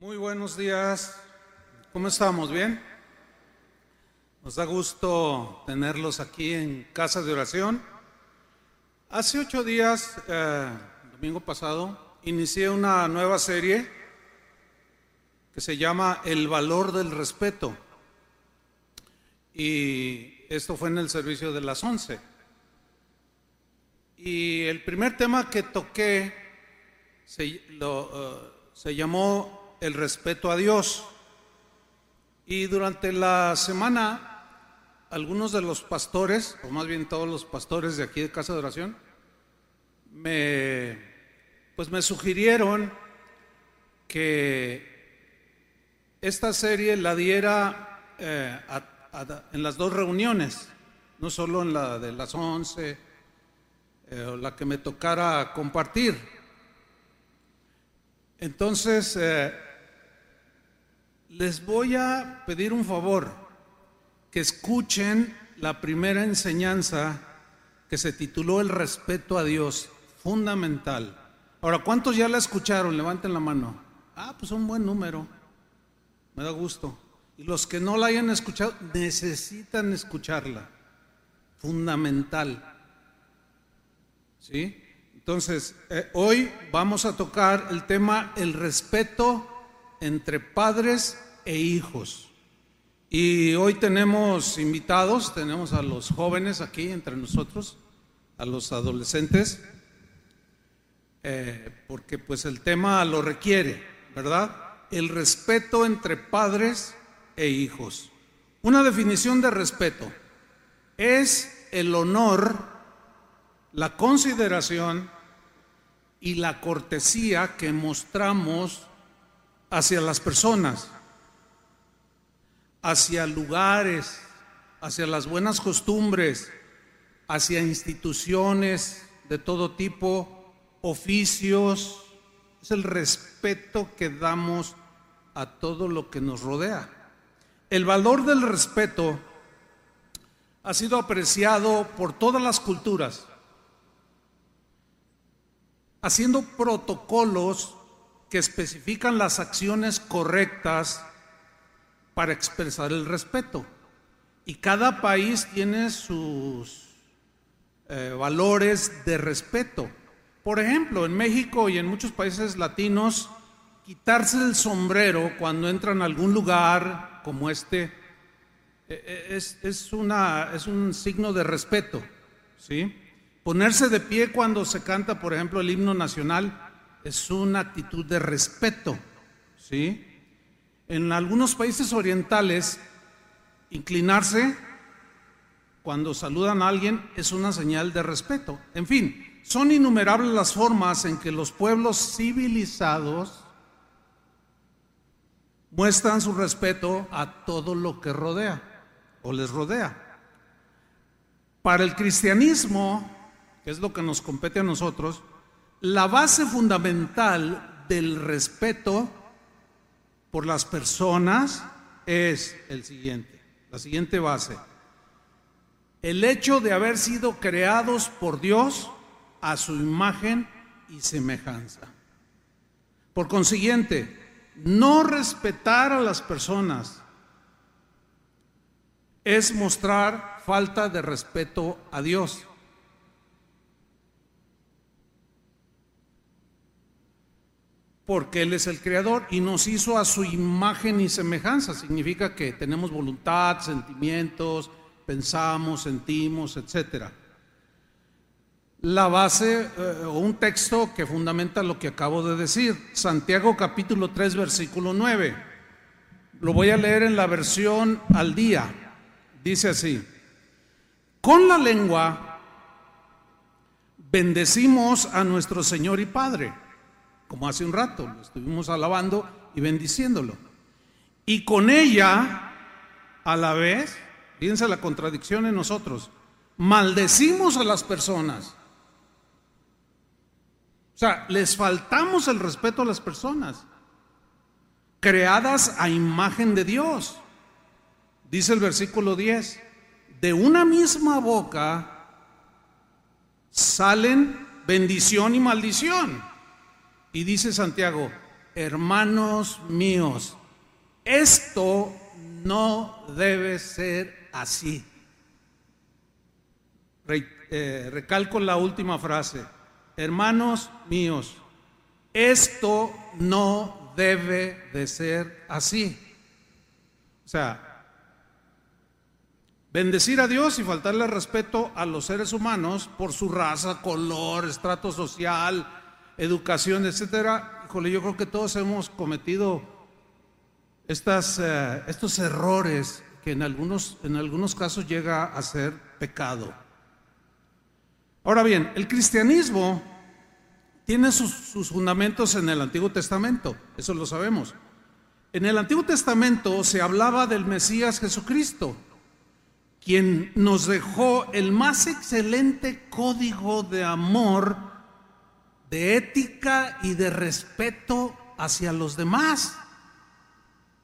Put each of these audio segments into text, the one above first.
Muy buenos días. ¿Cómo estamos? ¿Bien? Nos da gusto tenerlos aquí en casa de oración. Hace ocho días, eh, domingo pasado, inicié una nueva serie que se llama El valor del respeto. Y esto fue en el servicio de las once. Y el primer tema que toqué se, eh, se llamó el respeto a Dios. Y durante la semana, algunos de los pastores, o más bien todos los pastores de aquí de Casa de Oración, me, pues me sugirieron que esta serie la diera eh, en las dos reuniones, no solo en la de las once, eh, o la que me tocara compartir. Entonces, eh, les voy a pedir un favor, que escuchen la primera enseñanza que se tituló El respeto a Dios, fundamental. Ahora, ¿cuántos ya la escucharon? Levanten la mano. Ah, pues un buen número. Me da gusto. Y los que no la hayan escuchado, necesitan escucharla. Fundamental. ¿Sí? Entonces, eh, hoy vamos a tocar el tema el respeto entre padres e hijos. Y hoy tenemos invitados, tenemos a los jóvenes aquí entre nosotros, a los adolescentes, eh, porque pues el tema lo requiere, ¿verdad? El respeto entre padres e hijos. Una definición de respeto es el honor, la consideración y la cortesía que mostramos hacia las personas, hacia lugares, hacia las buenas costumbres, hacia instituciones de todo tipo, oficios. Es el respeto que damos a todo lo que nos rodea. El valor del respeto ha sido apreciado por todas las culturas, haciendo protocolos que especifican las acciones correctas para expresar el respeto. Y cada país tiene sus eh, valores de respeto. Por ejemplo, en México y en muchos países latinos, quitarse el sombrero cuando entran a algún lugar como este eh, eh, es, es, una, es un signo de respeto. ¿sí? Ponerse de pie cuando se canta, por ejemplo, el himno nacional es una actitud de respeto, ¿sí? En algunos países orientales, inclinarse cuando saludan a alguien es una señal de respeto. En fin, son innumerables las formas en que los pueblos civilizados muestran su respeto a todo lo que rodea o les rodea. Para el cristianismo, que es lo que nos compete a nosotros, la base fundamental del respeto por las personas es el siguiente, la siguiente base. El hecho de haber sido creados por Dios a su imagen y semejanza. Por consiguiente, no respetar a las personas es mostrar falta de respeto a Dios. Porque Él es el creador y nos hizo a su imagen y semejanza. Significa que tenemos voluntad, sentimientos, pensamos, sentimos, etc. La base eh, o un texto que fundamenta lo que acabo de decir, Santiago capítulo 3 versículo 9. Lo voy a leer en la versión al día. Dice así, con la lengua bendecimos a nuestro Señor y Padre como hace un rato, lo estuvimos alabando y bendiciéndolo. Y con ella, a la vez, fíjense la contradicción en nosotros, maldecimos a las personas. O sea, les faltamos el respeto a las personas, creadas a imagen de Dios. Dice el versículo 10, de una misma boca salen bendición y maldición. Y dice Santiago, hermanos míos, esto no debe ser así. Eh, recalco la última frase. Hermanos míos, esto no debe de ser así. O sea, bendecir a Dios y faltarle respeto a los seres humanos por su raza, color, estrato social, educación, etcétera. Híjole, yo creo que todos hemos cometido estas, eh, estos errores que en algunos, en algunos casos llega a ser pecado. Ahora bien, el cristianismo tiene sus, fundamentos en el Antiguo Testamento, eso lo sabemos. En el Antiguo Testamento se hablaba del Mesías Jesucristo, quien nos dejó el más excelente código de amor, de ética y de respeto hacia los demás.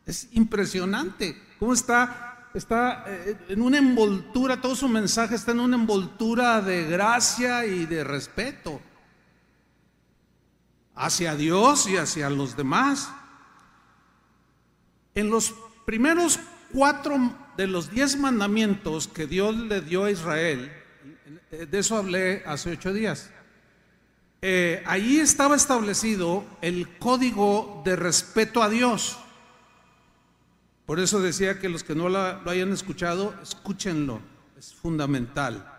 Es impresionante cómo está está eh, en una envoltura, todo su mensaje está en una envoltura de gracia y de respeto hacia Dios y hacia los demás. En los primeros cuatro de los diez mandamientos que Dios le dio a Israel, eh, de eso hablé hace ocho días, eh, allí estaba establecido el código de respeto a Dios. Por eso decía que los que no lo hayan escuchado, escúchenlo, es fundamental.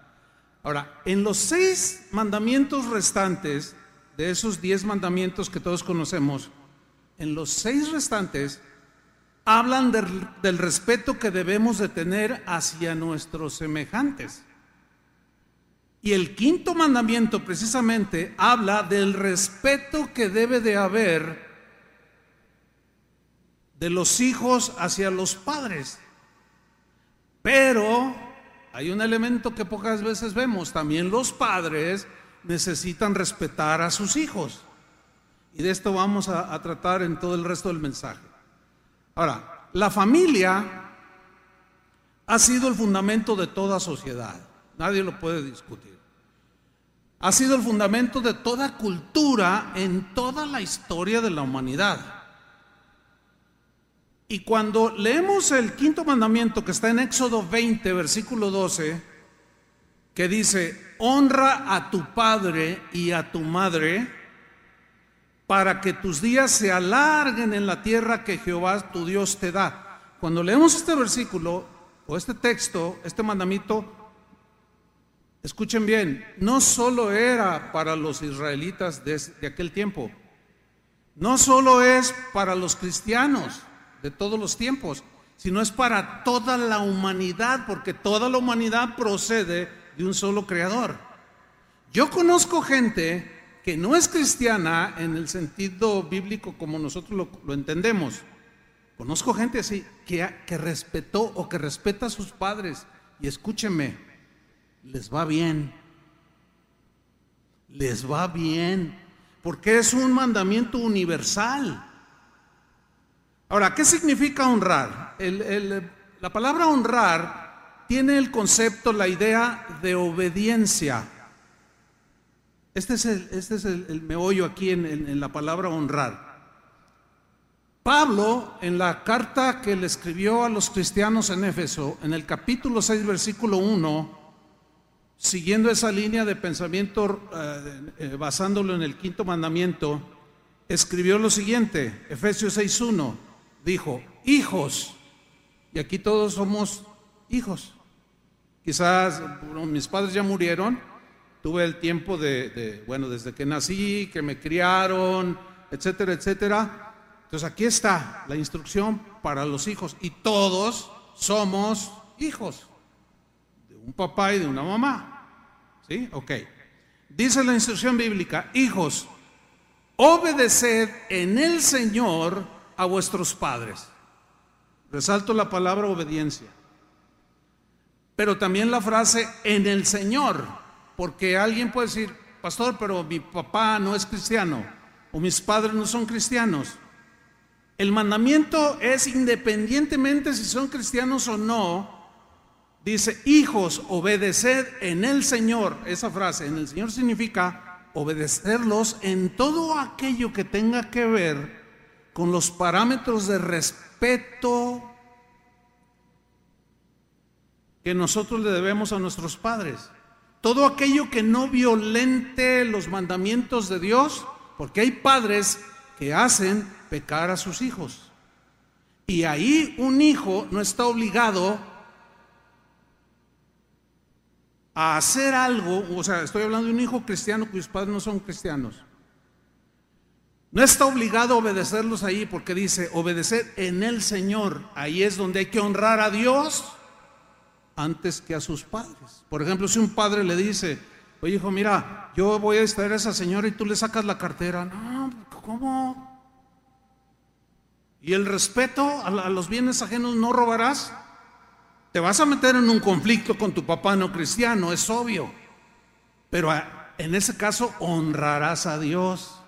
Ahora, en los seis mandamientos restantes, de esos diez mandamientos que todos conocemos, en los seis restantes hablan del, del respeto que debemos de tener hacia nuestros semejantes. Y el quinto mandamiento precisamente habla del respeto que debe de haber de los hijos hacia los padres. Pero hay un elemento que pocas veces vemos, también los padres necesitan respetar a sus hijos. Y de esto vamos a, tratar en todo el resto del mensaje. Ahora, la familia ha sido el fundamento de toda sociedad, nadie lo puede discutir. Ha sido el fundamento de toda cultura en toda la historia de la humanidad. Y cuando leemos el quinto mandamiento que está en Éxodo 20, versículo 12, que dice, honra a tu padre y a tu madre para que tus días se alarguen en la tierra que Jehová tu Dios te da. Cuando leemos este versículo o este texto, este mandamiento, escuchen bien, no solo era para los israelitas de, aquel tiempo, no solo es para los cristianos, de todos los tiempos, sino es para toda la humanidad, porque toda la humanidad procede de un solo creador. Yo conozco gente que no es cristiana en el sentido bíblico como nosotros lo, entendemos. Conozco gente así que, que respetó o que respeta a sus padres. Y escúcheme, les va bien. Les va bien. Porque es un mandamiento universal. Ahora, ¿qué significa honrar? la palabra honrar tiene el concepto, la idea de obediencia. Este es el, este es el, meollo aquí en, en la palabra honrar. Pablo, en la carta que le escribió a los cristianos en Éfeso, en el capítulo 6, versículo 1, siguiendo esa línea de pensamiento, eh, eh, basándolo en el quinto mandamiento, escribió lo siguiente, Efesios 6.1, dijo, hijos, y aquí todos somos hijos. Quizás mis padres ya murieron, tuve el tiempo de, bueno, desde que nací, que me criaron, etcétera, etcétera. Entonces aquí está la instrucción para los hijos y todos somos hijos de un papá y de una mamá. ¿Sí? Ok. Dice la instrucción bíblica, hijos, obedeced en el Señor a vuestros padres. Resalto la palabra obediencia. Pero también la frase en el Señor, porque alguien puede decir, pastor, pero mi papá no es cristiano o mis padres no son cristianos. El mandamiento es independientemente si son cristianos o no, dice, hijos, obedeced en el Señor. Esa frase, en el Señor significa obedecerlos en todo aquello que tenga que ver con los parámetros de respeto que nosotros le debemos a nuestros padres. Todo aquello que no violente los mandamientos de Dios, porque hay padres que hacen pecar a sus hijos. Y ahí un hijo no está obligado a hacer algo, o sea, estoy hablando de un hijo cristiano cuyos padres no son cristianos. No está obligado a obedecerlos ahí porque dice, obedecer en el Señor. Ahí es donde hay que honrar a Dios antes que a sus padres. Por ejemplo, si un padre le dice, oye hijo, mira, yo voy a distraer a esa señora y tú le sacas la cartera. No, ¿cómo? Y el respeto a, los bienes ajenos no robarás. Te vas a meter en un conflicto con tu papá no cristiano, es obvio. Pero en ese caso honrarás a Dios,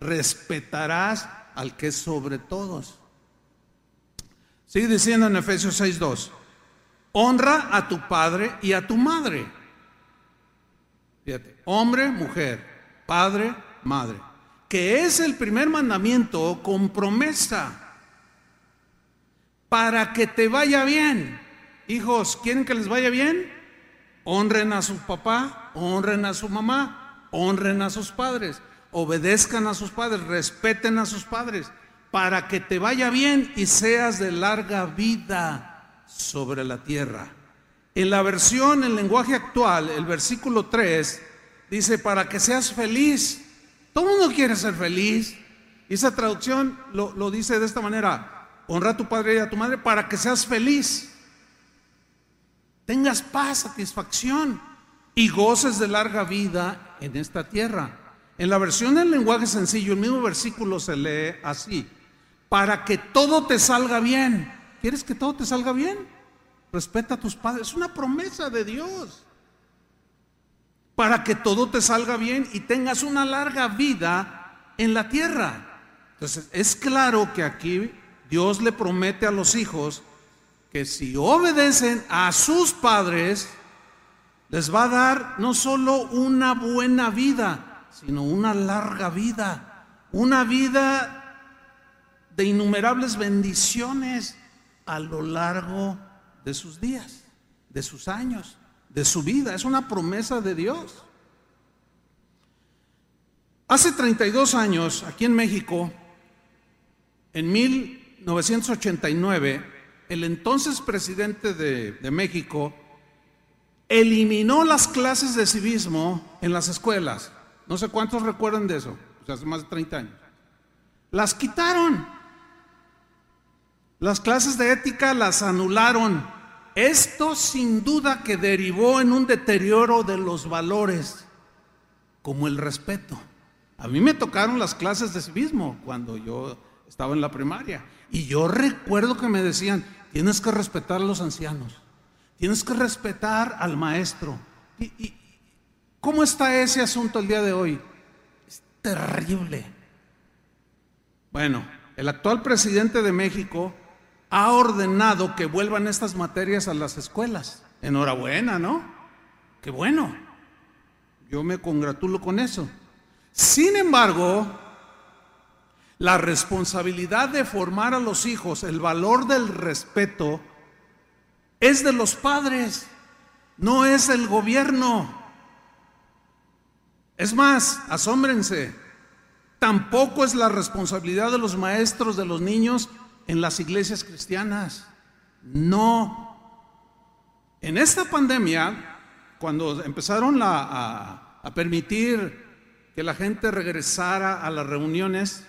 respetarás al que es sobre todos. Sigue diciendo en Efesios 6:2, honra a tu padre y a tu madre. Fíjate, hombre, mujer, padre, madre que es el primer mandamiento con promesa para que te vaya bien. Hijos, ¿quieren que les vaya bien? Honren a su papá, honren a su mamá, honren a sus padres, obedezcan a sus padres, respeten a sus padres, para que te vaya bien y seas de larga vida sobre la tierra. En la versión, en lenguaje actual, el versículo 3 dice, para que seas feliz todo el mundo quiere ser feliz. Y esa traducción lo, lo dice de esta manera, honra a tu padre y a tu madre para que seas feliz. Tengas paz, satisfacción y goces de larga vida en esta tierra. En la versión del lenguaje sencillo, el mismo versículo se lee así, para que todo te salga bien. ¿Quieres que todo te salga bien? Respeta a tus padres. Es una promesa de Dios para que todo te salga bien y tengas una larga vida en la tierra. Entonces, es claro que aquí Dios le promete a los hijos que si obedecen a sus padres, les va a dar no solo una buena vida, sino una larga vida, una vida de innumerables bendiciones a lo largo de sus días, de sus años de su vida, es una promesa de Dios. Hace 32 años, aquí en México, en 1989, el entonces presidente de, México eliminó las clases de civismo en las escuelas. No sé cuántos recuerdan de eso, hace más de 30 años. Las quitaron. Las clases de ética las anularon. Esto sin duda que derivó en un deterioro de los valores, como el respeto. A mí me tocaron las clases de civismo cuando yo estaba en la primaria. Y yo recuerdo que me decían, tienes que respetar a los ancianos, tienes que respetar al maestro. ¿Y, cómo está ese asunto el día de hoy? Es terrible. Bueno, el actual presidente de México ha ordenado que vuelvan estas materias a las escuelas. Enhorabuena, ¿no? Qué bueno. Yo me congratulo con eso. Sin embargo, la responsabilidad de formar a los hijos, el valor del respeto, es de los padres, no es el gobierno. Es más, asómbrense, tampoco es la responsabilidad de los maestros de los niños en las iglesias cristianas. No. En esta pandemia, cuando empezaron a permitir que la gente regresara a las reuniones,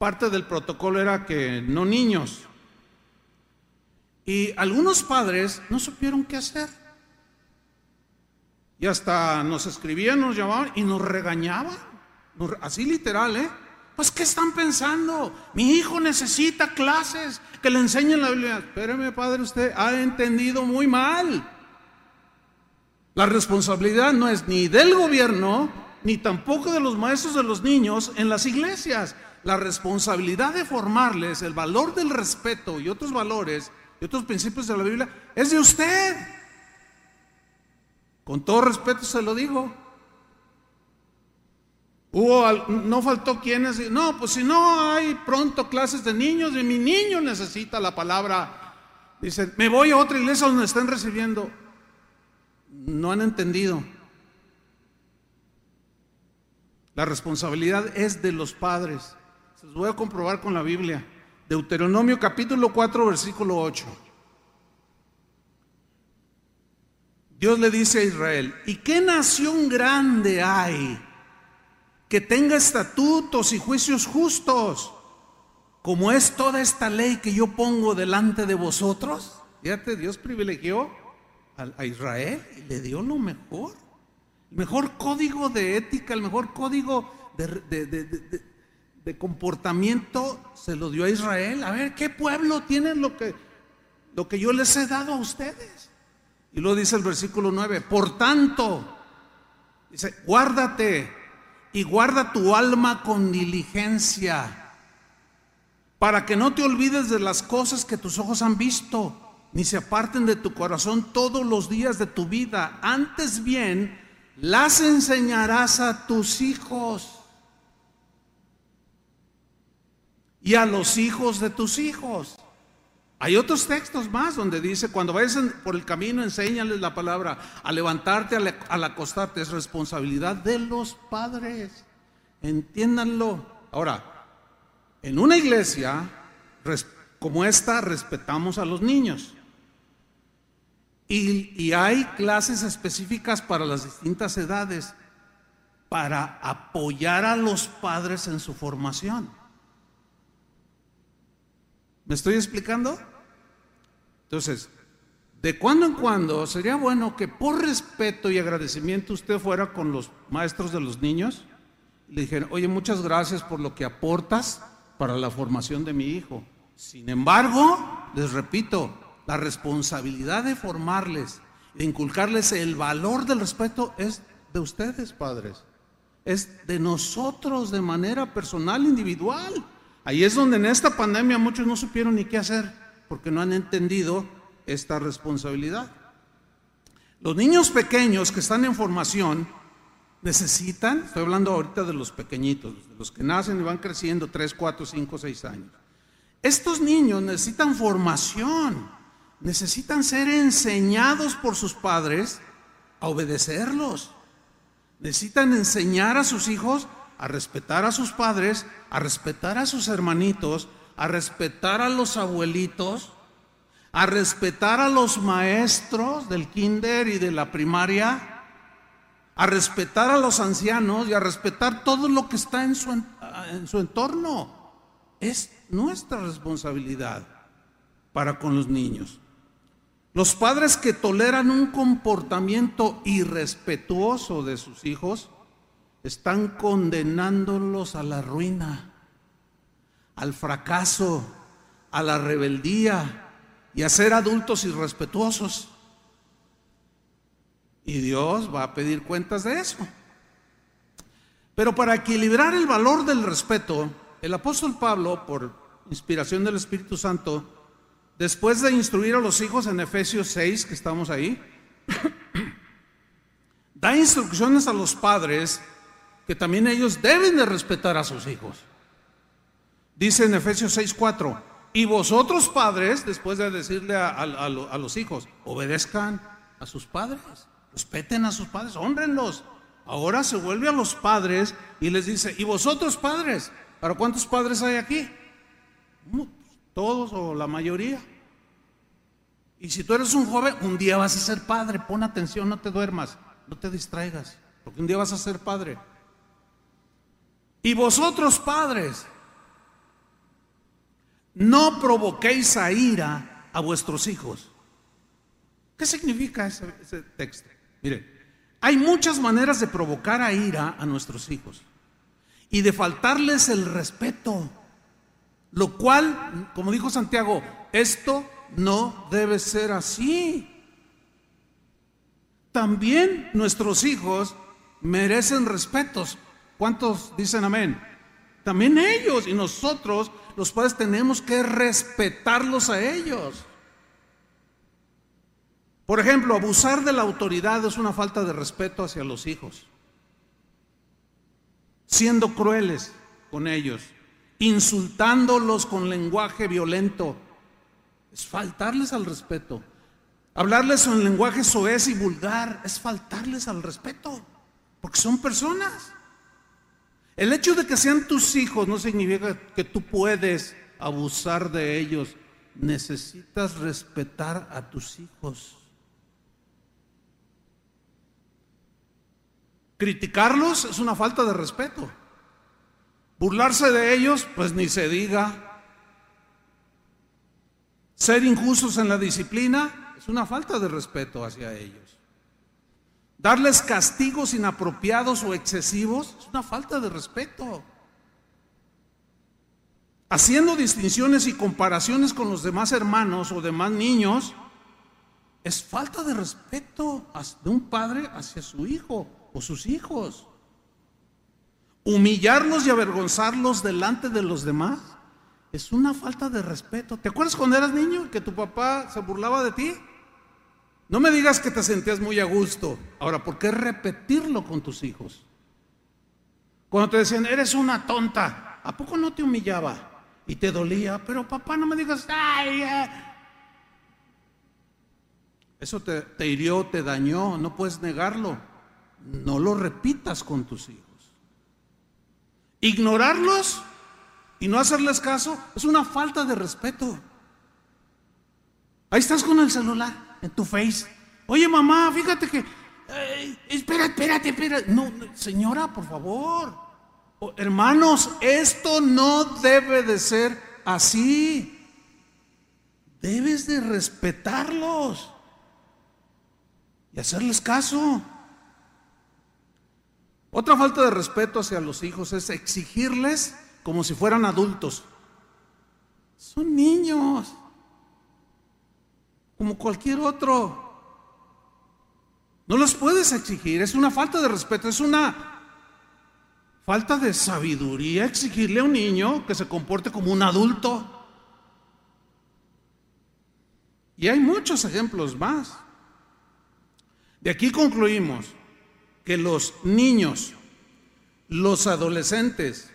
parte del protocolo era que no niños. Y algunos padres no supieron qué hacer. Y hasta nos escribían, nos llamaban y nos regañaban. Así literal, ¿eh? Pues, ¿qué están pensando? Mi hijo necesita clases que le enseñen la Biblia. Espéreme, padre, usted ha entendido muy mal. La responsabilidad no es ni del gobierno, ni tampoco de los maestros de los niños en las iglesias. La responsabilidad de formarles el valor del respeto y otros valores y otros principios de la Biblia es de usted. Con todo respeto se lo digo. Hubo, no faltó quienes, no, pues si no hay pronto clases de niños y mi niño necesita la palabra, dicen, me voy a otra iglesia donde estén recibiendo. No han entendido. La responsabilidad es de los padres. Se los voy a comprobar con la Biblia. Deuteronomio capítulo 4, versículo 8. Dios le dice a Israel, ¿y qué nación grande hay que tenga estatutos y juicios justos, como es toda esta ley que yo pongo delante de vosotros? Fíjate, Dios privilegió a, Israel y le dio lo mejor. El mejor código de ética, el mejor código de, de, comportamiento se lo dio a Israel. A ver, ¿qué pueblo tiene lo que, lo que yo les he dado a ustedes? Y lo dice el versículo 9. Por tanto, dice, guárdate y guarda tu alma con diligencia, para que no te olvides de las cosas que tus ojos han visto, ni se aparten de tu corazón todos los días de tu vida. Antes bien, las enseñarás a tus hijos y a los hijos de tus hijos. Hay otros textos más donde dice, cuando vayas por el camino, enséñales la palabra. A levantarte, al, acostarte, es responsabilidad de los padres. Entiéndanlo. Ahora, en una iglesia como esta, respetamos a los niños. y hay clases específicas para las distintas edades para apoyar a los padres en su formación. ¿Me estoy explicando? Entonces, de cuando en cuando sería bueno que por respeto y agradecimiento usted fuera con los maestros de los niños y le dijera, oye, muchas gracias por lo que aportas para la formación de mi hijo. Sin embargo, les repito, la responsabilidad de formarles, de inculcarles el valor del respeto es de ustedes, padres. Es de nosotros de manera personal, individual. Ahí es donde en esta pandemia muchos no supieron ni qué hacer porque no han entendido esta responsabilidad. Los niños pequeños que están en formación necesitan, estoy hablando ahorita de los pequeñitos, de los que nacen y van creciendo 3, 4, 5, 6 años. Estos niños necesitan formación, necesitan ser enseñados por sus padres a obedecerlos. Necesitan enseñar a sus hijos a respetar a sus padres, a respetar a sus hermanitos, a respetar a los abuelitos, a respetar a los maestros del kinder y de la primaria, a respetar a los ancianos y a respetar todo lo que está en su, en su entorno. Es nuestra responsabilidad para con los niños. Los padres que toleran un comportamiento irrespetuoso de sus hijos están condenándolos a la ruina al fracaso, a la rebeldía y a ser adultos irrespetuosos. Y Dios va a pedir cuentas de eso. Pero para equilibrar el valor del respeto, el apóstol Pablo, por inspiración del Espíritu Santo, después de instruir a los hijos en Efesios 6, que estamos ahí, da instrucciones a los padres que también ellos deben de respetar a sus hijos. Dice en Efesios 6:4, y vosotros padres, después de decirle a, los hijos, obedezcan a sus padres, respeten a sus padres, honrenlos. Ahora se vuelve a los padres y les dice, y vosotros padres, ¿para cuántos padres hay aquí? Todos o la mayoría. Y si tú eres un joven, un día vas a ser padre, pon atención, no te duermas, no te distraigas, porque un día vas a ser padre. Y vosotros padres, no provoquéis a ira a vuestros hijos. ¿Qué significa ese, texto? Mire, hay muchas maneras de provocar a ira a nuestros hijos y de faltarles el respeto, lo cual, como dijo Santiago, esto no debe ser así. También nuestros hijos merecen respetos. ¿Cuántos dicen amén? También ellos y nosotros los padres tenemos que respetarlos a ellos. Por ejemplo, abusar de la autoridad es una falta de respeto hacia los hijos. siendo crueles con ellos, insultándolos con lenguaje violento. Es faltarles al respeto. Hablarles en lenguaje soez y vulgar es faltarles al respeto, porque son personas. El hecho de que sean tus hijos no significa que tú puedes abusar de ellos. Necesitas respetar a tus hijos. Criticarlos es una falta de respeto. Burlarse de ellos, pues ni se diga. Ser injustos en la disciplina es una falta de respeto hacia ellos. Darles castigos inapropiados o excesivos es una falta de respeto. Haciendo distinciones y comparaciones con los demás hermanos o demás niños es falta de respeto de un padre hacia su hijo o sus hijos. Humillarlos y avergonzarlos delante de los demás es una falta de respeto. ¿Te acuerdas cuando eras niño que tu papá se burlaba de ti? No me digas que te sentías muy a gusto. Ahora, ¿por qué repetirlo con tus hijos? Cuando te decían, eres una tonta, ¿a poco no te humillaba? Y te dolía, pero papá, no me digas, ay, eso te, te hirió, te dañó, no puedes negarlo no lo repitas con tus hijos. Ignorarlos y no hacerles caso es una falta de respeto. Ahí estás con el celular, en tu face. Oye, mamá, fíjate que... espera, espérate, espérate. No, señora, por favor. hermanos, esto no debe de ser así. Debes de respetarlos y hacerles caso. Otra falta de respeto hacia los hijos es exigirles como si fueran adultos. Son niños, como cualquier otro. No los puedes exigir, es una falta de respeto, es una falta de sabiduría exigirle a un niño que se comporte como un adulto. Y hay muchos ejemplos más. De aquí concluimos que los niños, los adolescentes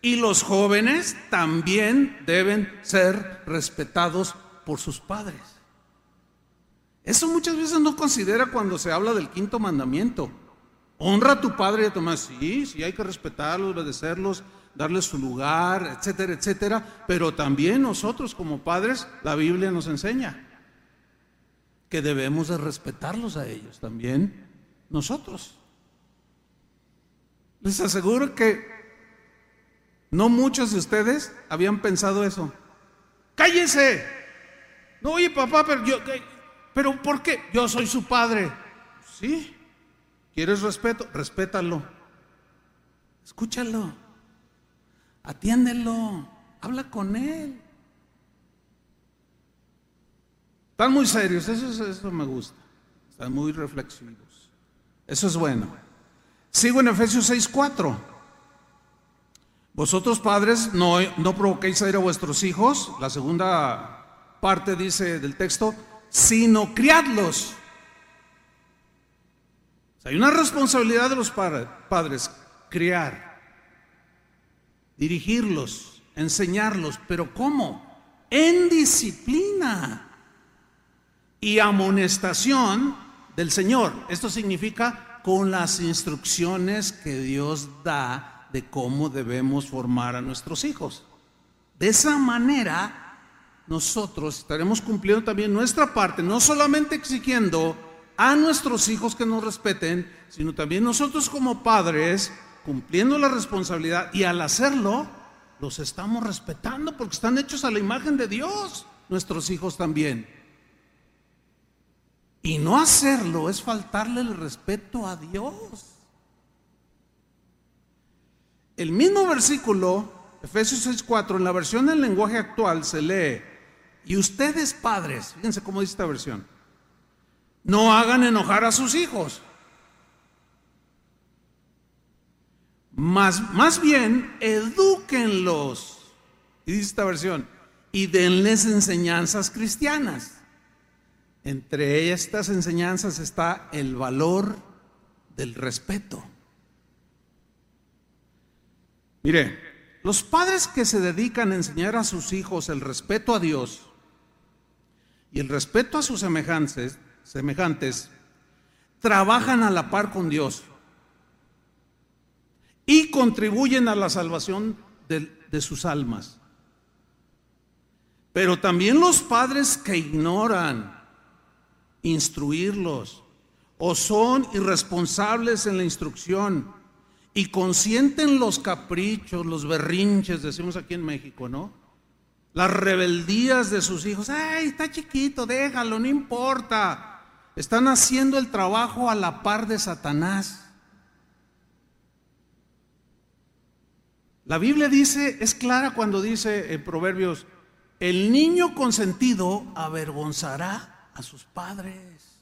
y los jóvenes también deben ser respetados por sus padres. Eso muchas veces no considera cuando se habla del quinto mandamiento. Honra a tu padre y a tu madre. Sí, sí, hay que respetarlos, obedecerlos, darles su lugar, etcétera, etcétera. Pero también nosotros como padres, la Biblia nos enseña que debemos de respetarlos a ellos también, nosotros. Les aseguro que no muchos de ustedes habían pensado eso. ¡Cállese! No, oye papá, pero yo, pero ¿por qué? Yo soy su padre. Sí. ¿Quieres respeto? Respétalo. Escúchalo. Atiéndelo. Habla con él. Están muy serios, eso, eso me gusta. Están muy reflexivos. Eso es bueno. Sigo en Efesios 6:4. Vosotros padres no, no provoquéis a ir a vuestros hijos. La segunda parte dice del texto, sino criadlos. hay una responsabilidad de los padres, criar, dirigirlos, enseñarlos, pero ¿cómo? En disciplina y amonestación del Señor. Esto significa con las instrucciones que Dios da de cómo debemos formar a nuestros hijos. De esa manera, nosotros estaremos cumpliendo también nuestra parte, no solamente exigiendo a nuestros hijos que nos respeten, sino también nosotros como padres, cumpliendo la responsabilidad y al hacerlo, los estamos respetando porque están hechos a la imagen de Dios, nuestros hijos también. Y no hacerlo es faltarle el respeto a Dios. El mismo versículo, Efesios 6:4, en la versión del lenguaje actual se lee, y ustedes padres, fíjense cómo dice esta versión, no hagan enojar a sus hijos. Más, más bien, edúquenlos. Y dice esta versión, y denles enseñanzas cristianas. Entre estas enseñanzas está el valor del respeto. Mire, los padres que se dedican a enseñar a sus hijos el respeto a Dios y el respeto a sus semejantes, semejantes trabajan a la par con Dios y contribuyen a la salvación de, de sus almas. Pero también los padres que ignoran instruirlos o son irresponsables en la instrucción y consienten los caprichos, los berrinches, decimos aquí en México, ¿no? Las rebeldías de sus hijos. Ay, está chiquito, déjalo, no importa. Están haciendo el trabajo a la par de Satanás. La Biblia dice, es clara cuando dice en Proverbios, el niño consentido avergonzará a sus padres.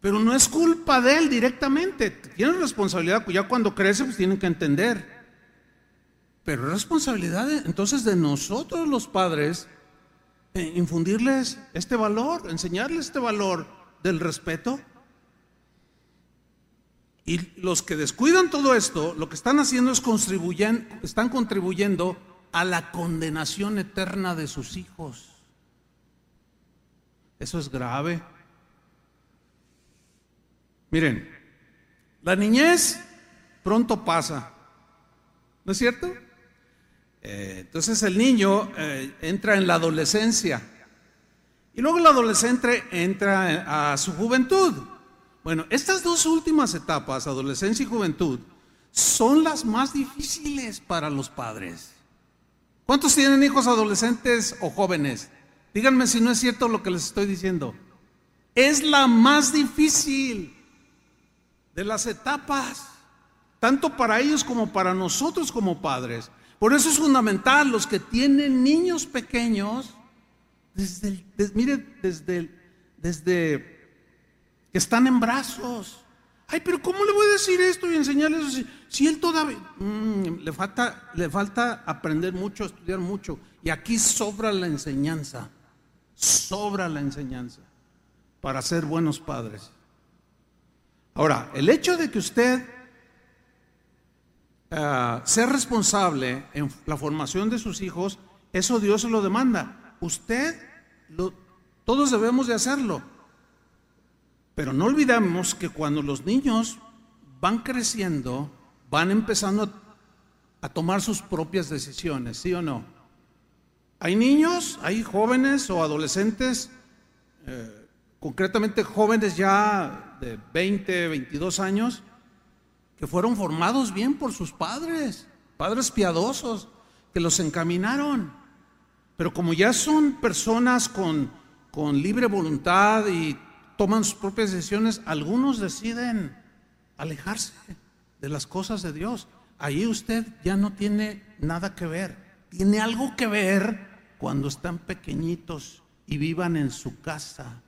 Pero no es culpa de él directamente. Tienen responsabilidad, ya cuando crece, pues tienen que entender. Pero es responsabilidad entonces de nosotros los padres eh, infundirles este valor, enseñarles este valor del respeto. Y los que descuidan todo esto, lo que están haciendo es contribuyen, están contribuyendo a la condenación eterna de sus hijos. Eso es grave. Miren, la niñez pronto pasa, ¿no es cierto? Eh, entonces el niño eh, entra en la adolescencia y luego el adolescente entra a su juventud. Bueno, estas dos últimas etapas, adolescencia y juventud, son las más difíciles para los padres. ¿Cuántos tienen hijos adolescentes o jóvenes? Díganme si no es cierto lo que les estoy diciendo. Es la más difícil de las etapas, tanto para ellos como para nosotros como padres. Por eso es fundamental los que tienen niños pequeños, desde, mire, desde, desde que están en brazos. Ay, pero ¿cómo le voy a decir esto y enseñarles eso? Si, él todavía mm, le, falta, le falta aprender mucho, estudiar mucho. Y aquí sobra la enseñanza, sobra la enseñanza para ser buenos padres. Ahora, el hecho de que usted uh, sea responsable en la formación de sus hijos, eso Dios se lo demanda. Usted, todos debemos de hacerlo. Pero no olvidemos que cuando los niños van creciendo, van empezando a, tomar sus propias decisiones, ¿sí o no? Hay niños, hay jóvenes o adolescentes eh, concretamente jóvenes ya de 20, 22 años, que fueron formados bien por sus padres, padres piadosos, que los encaminaron. Pero como ya son personas con, con libre voluntad y toman sus propias decisiones, algunos deciden alejarse de las cosas de Dios. Ahí usted ya no tiene nada que ver. Tiene algo que ver cuando están pequeñitos y vivan en su casa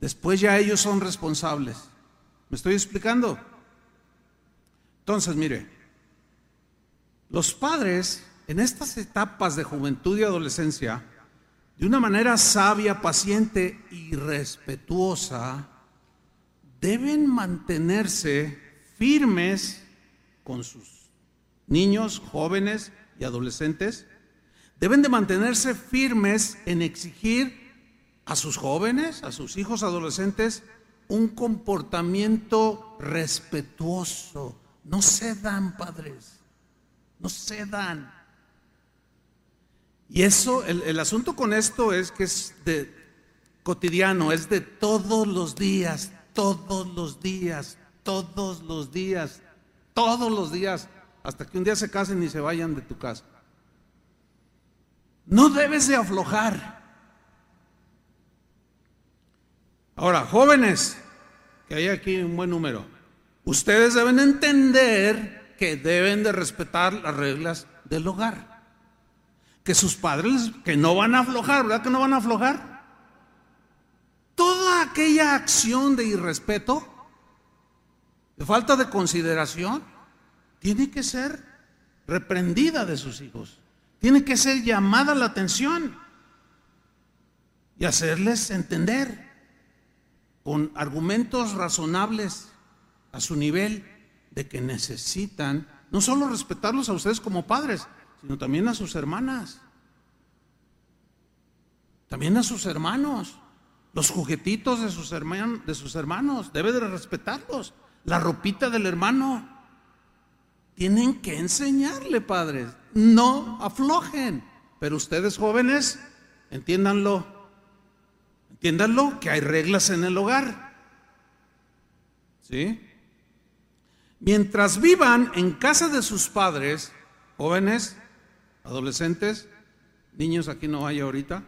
Después ya ellos son responsables. ¿Me estoy explicando? Entonces, mire, los padres en estas etapas de juventud y adolescencia, de una manera sabia, paciente y respetuosa, deben mantenerse firmes con sus niños, jóvenes y adolescentes. Deben de mantenerse firmes en exigir a sus jóvenes, a sus hijos adolescentes, un comportamiento respetuoso. No cedan, padres, no cedan. Y eso, el, el asunto con esto es que es de cotidiano, es de todos los días, todos los días, todos los días, todos los días, hasta que un día se casen y se vayan de tu casa. No debes de aflojar. Ahora, jóvenes, que hay aquí un buen número, ustedes deben entender que deben de respetar las reglas del hogar. Que sus padres, que no van a aflojar, ¿verdad que no van a aflojar? Toda aquella acción de irrespeto, de falta de consideración, tiene que ser reprendida de sus hijos. Tiene que ser llamada la atención y hacerles entender con argumentos razonables a su nivel de que necesitan no solo respetarlos a ustedes como padres, sino también a sus hermanas, también a sus hermanos, los juguetitos de sus, hermanos, de sus hermanos, debe de respetarlos, la ropita del hermano. Tienen que enseñarle, padres, no aflojen. Pero ustedes jóvenes, entiéndanlo, entiéndanlo que hay reglas en el hogar. ¿Sí? Mientras vivan en casa de sus padres, jóvenes, adolescentes, niños aquí no hay ahorita,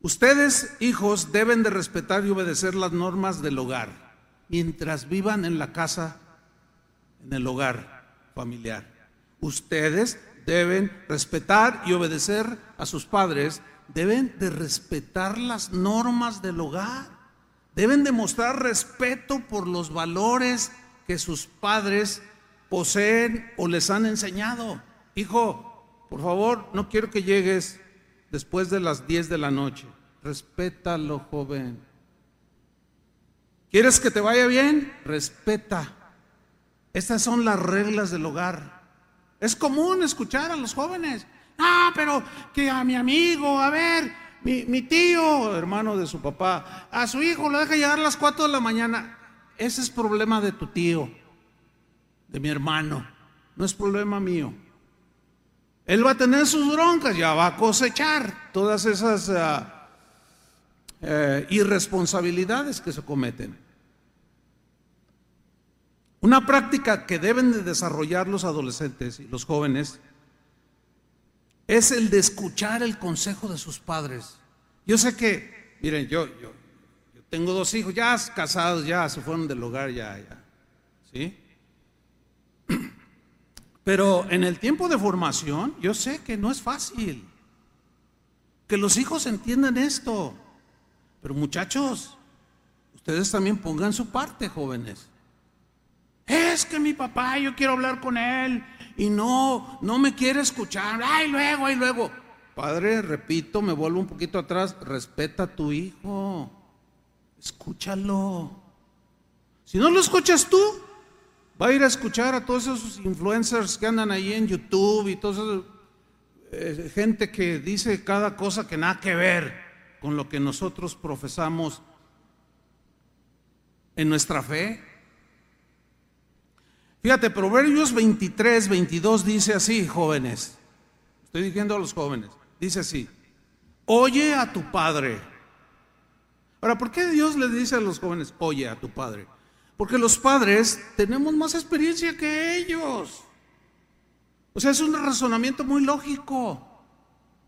ustedes, hijos, deben de respetar y obedecer las normas del hogar, mientras vivan en la casa, en el hogar familiar. Ustedes deben respetar y obedecer a sus padres, deben de respetar las normas del hogar, deben de mostrar respeto por los valores que sus padres poseen o les han enseñado. Hijo, por favor, no quiero que llegues después de las 10 de la noche. Respétalo, joven. ¿Quieres que te vaya bien? Respeta. Estas son las reglas del hogar. Es común escuchar a los jóvenes. Ah, pero que a mi amigo, a ver, mi, mi, tío, hermano de su papá, a su hijo lo deja llegar a las 4 de la mañana. Ese es problema de tu tío, de mi hermano, no es problema mío. Él va a tener sus broncas, ya va a cosechar todas esas uh, uh, irresponsabilidades que se cometen. Una práctica que deben de desarrollar los adolescentes y los jóvenes es el de escuchar el consejo de sus padres. Yo sé que, miren, yo, yo, tengo dos hijos, ya casados, ya se fueron del hogar, ya, ya. ¿Sí? Pero en el tiempo de formación, yo sé que no es fácil. Que los hijos entiendan esto. Pero muchachos, ustedes también pongan su parte, jóvenes. Es que mi papá, yo quiero hablar con él y no, no me quiere escuchar. Ay, luego, ay, luego. Padre, repito, me vuelvo un poquito atrás, respeta a tu hijo. Escúchalo. Si no lo escuchas tú, va a ir a escuchar a todos esos influencers que andan ahí en YouTube y toda esa eh, gente que dice cada cosa que nada que ver con lo que nosotros profesamos en nuestra fe. Fíjate, Proverbios 23, 22 dice así, jóvenes. Estoy diciendo a los jóvenes. Dice así, oye a tu padre Ahora, ¿por qué Dios le dice a los jóvenes, oye a tu padre? Porque los padres tenemos más experiencia que ellos. O sea, es un razonamiento muy lógico.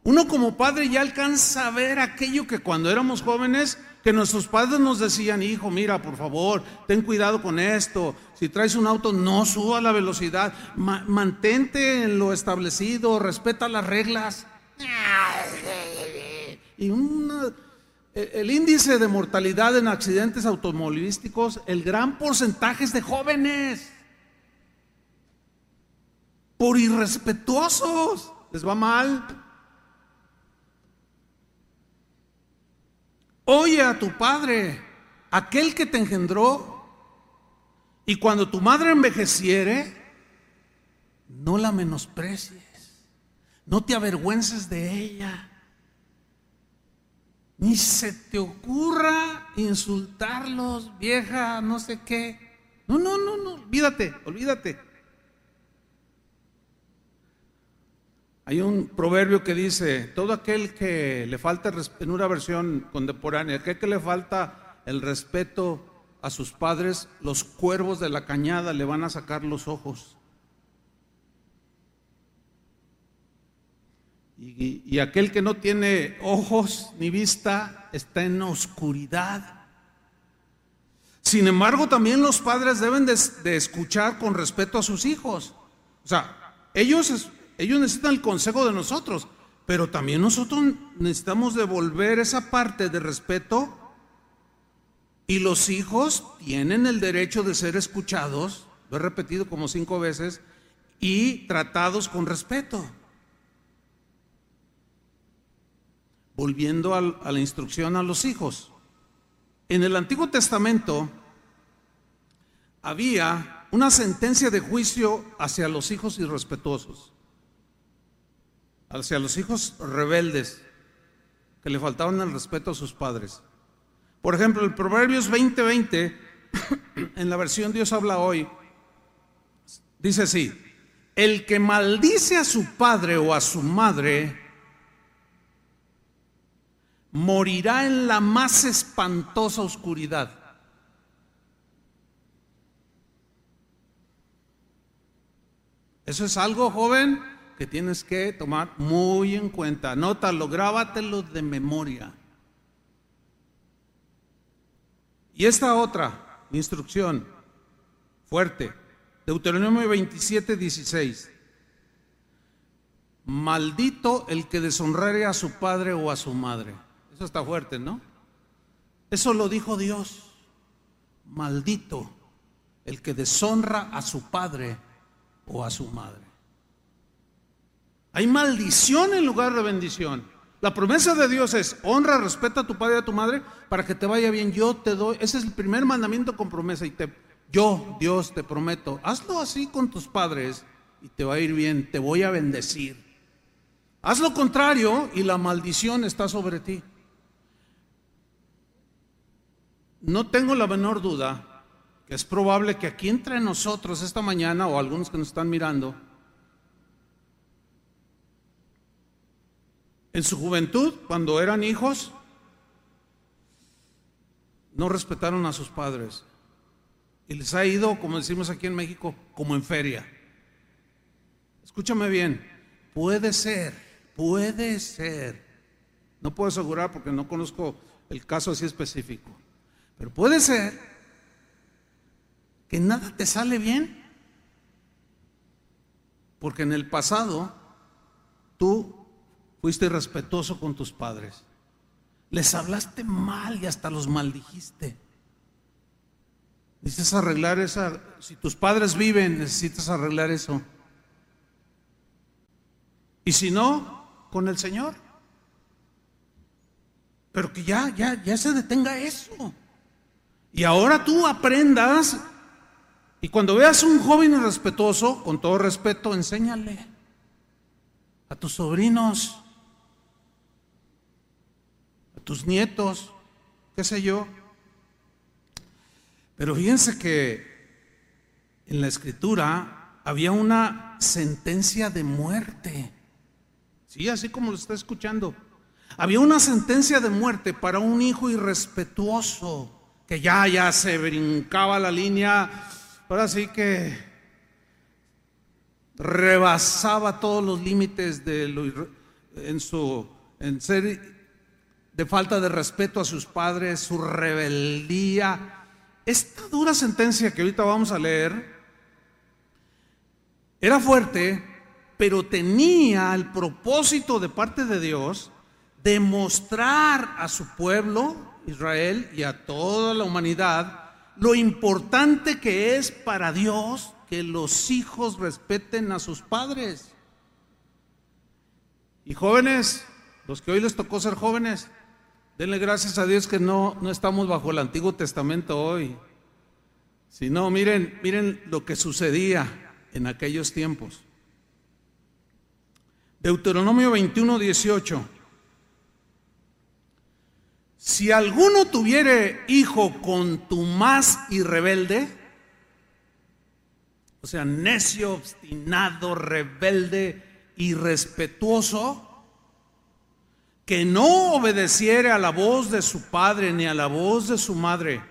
Uno como padre ya alcanza a ver aquello que cuando éramos jóvenes, que nuestros padres nos decían, hijo, mira, por favor, ten cuidado con esto. Si traes un auto, no suba la velocidad. mantente en lo establecido, respeta las reglas. Y una el índice de mortalidad en accidentes automovilísticos, el gran porcentaje es de jóvenes. Por irrespetuosos. Les va mal. Oye a tu padre, aquel que te engendró, y cuando tu madre envejeciere, no la menosprecies, no te avergüences de ella. Ni se te ocurra insultarlos, vieja, no sé qué. No, no, no, no, olvídate, olvídate. Hay un proverbio que dice, todo aquel que le falta, en una versión contemporánea, aquel que le falta el respeto a sus padres, los cuervos de la cañada le van a sacar los ojos. Y, aquel que no tiene ojos ni vista está en oscuridad. Sin embargo, también los padres deben de, escuchar con respeto a sus hijos. O sea, ellos, ellos necesitan el consejo de nosotros, pero también nosotros necesitamos devolver esa parte de respeto y los hijos tienen el derecho de ser escuchados, lo he repetido como cinco veces, y tratados con respeto. volviendo a la instrucción a los hijos. En el Antiguo Testamento había una sentencia de juicio hacia los hijos irrespetuosos, hacia los hijos rebeldes que le faltaban el respeto a sus padres. Por ejemplo, el Proverbios 20:20, en la versión Dios habla hoy, dice así, el que maldice a su padre o a su madre, morirá en la más espantosa oscuridad. Eso es algo, joven, que tienes que tomar muy en cuenta. Anótalo, grábatelo de memoria. Y esta otra instrucción fuerte, Deuteronomio 27, 16. Maldito el que deshonrare a su padre o a su madre. Eso está fuerte, ¿no? Eso lo dijo Dios. Maldito el que deshonra a su padre o a su madre. Hay maldición en lugar de bendición. La promesa de Dios es honra, respeta a tu padre y a tu madre para que te vaya bien. Yo te doy, ese es el primer mandamiento con promesa y te yo, Dios, te prometo, hazlo así con tus padres y te va a ir bien, te voy a bendecir. Haz lo contrario y la maldición está sobre ti. No tengo la menor duda que es probable que aquí entre nosotros esta mañana o algunos que nos están mirando, en su juventud, cuando eran hijos, no respetaron a sus padres. Y les ha ido, como decimos aquí en México, como en feria. Escúchame bien, puede ser, puede ser. No puedo asegurar porque no conozco el caso así específico. Pero puede ser que nada te sale bien. Porque en el pasado tú fuiste respetuoso con tus padres. Les hablaste mal y hasta los maldijiste. Necesitas arreglar esa, si tus padres viven, necesitas arreglar eso. Y si no, con el Señor. Pero que ya, ya, ya se detenga eso. Y ahora tú aprendas y cuando veas un joven irrespetuoso, con todo respeto, enséñale a tus sobrinos, tus nietos, qué sé yo. Pero fíjense que en la escritura había una sentencia de muerte. Sí, así como lo está escuchando. Había una sentencia de muerte para un hijo irrespetuoso que ya ya se brincaba la línea ahora sí que rebasaba todos los límites de lo, en su en ser de falta de respeto a sus padres, su rebeldía. Esta dura sentencia que ahorita vamos a leer era fuerte, pero tenía el propósito de parte de Dios de mostrar a su pueblo, Israel, y a toda la humanidad, lo importante que es para Dios que los hijos respeten a sus padres. Y jóvenes, los que hoy les tocó ser jóvenes, denle gracias a Dios que no, no estamos bajo el Antiguo Testamento hoy. Si no, miren, miren lo que sucedía en aquellos tiempos. Deuteronomio 21, 18. Si alguno tuviere hijo con tu más y rebelde, o sea, necio, obstinado, rebelde, irrespetuoso, que no obedeciere a la voz de su padre ni a la voz de su madre,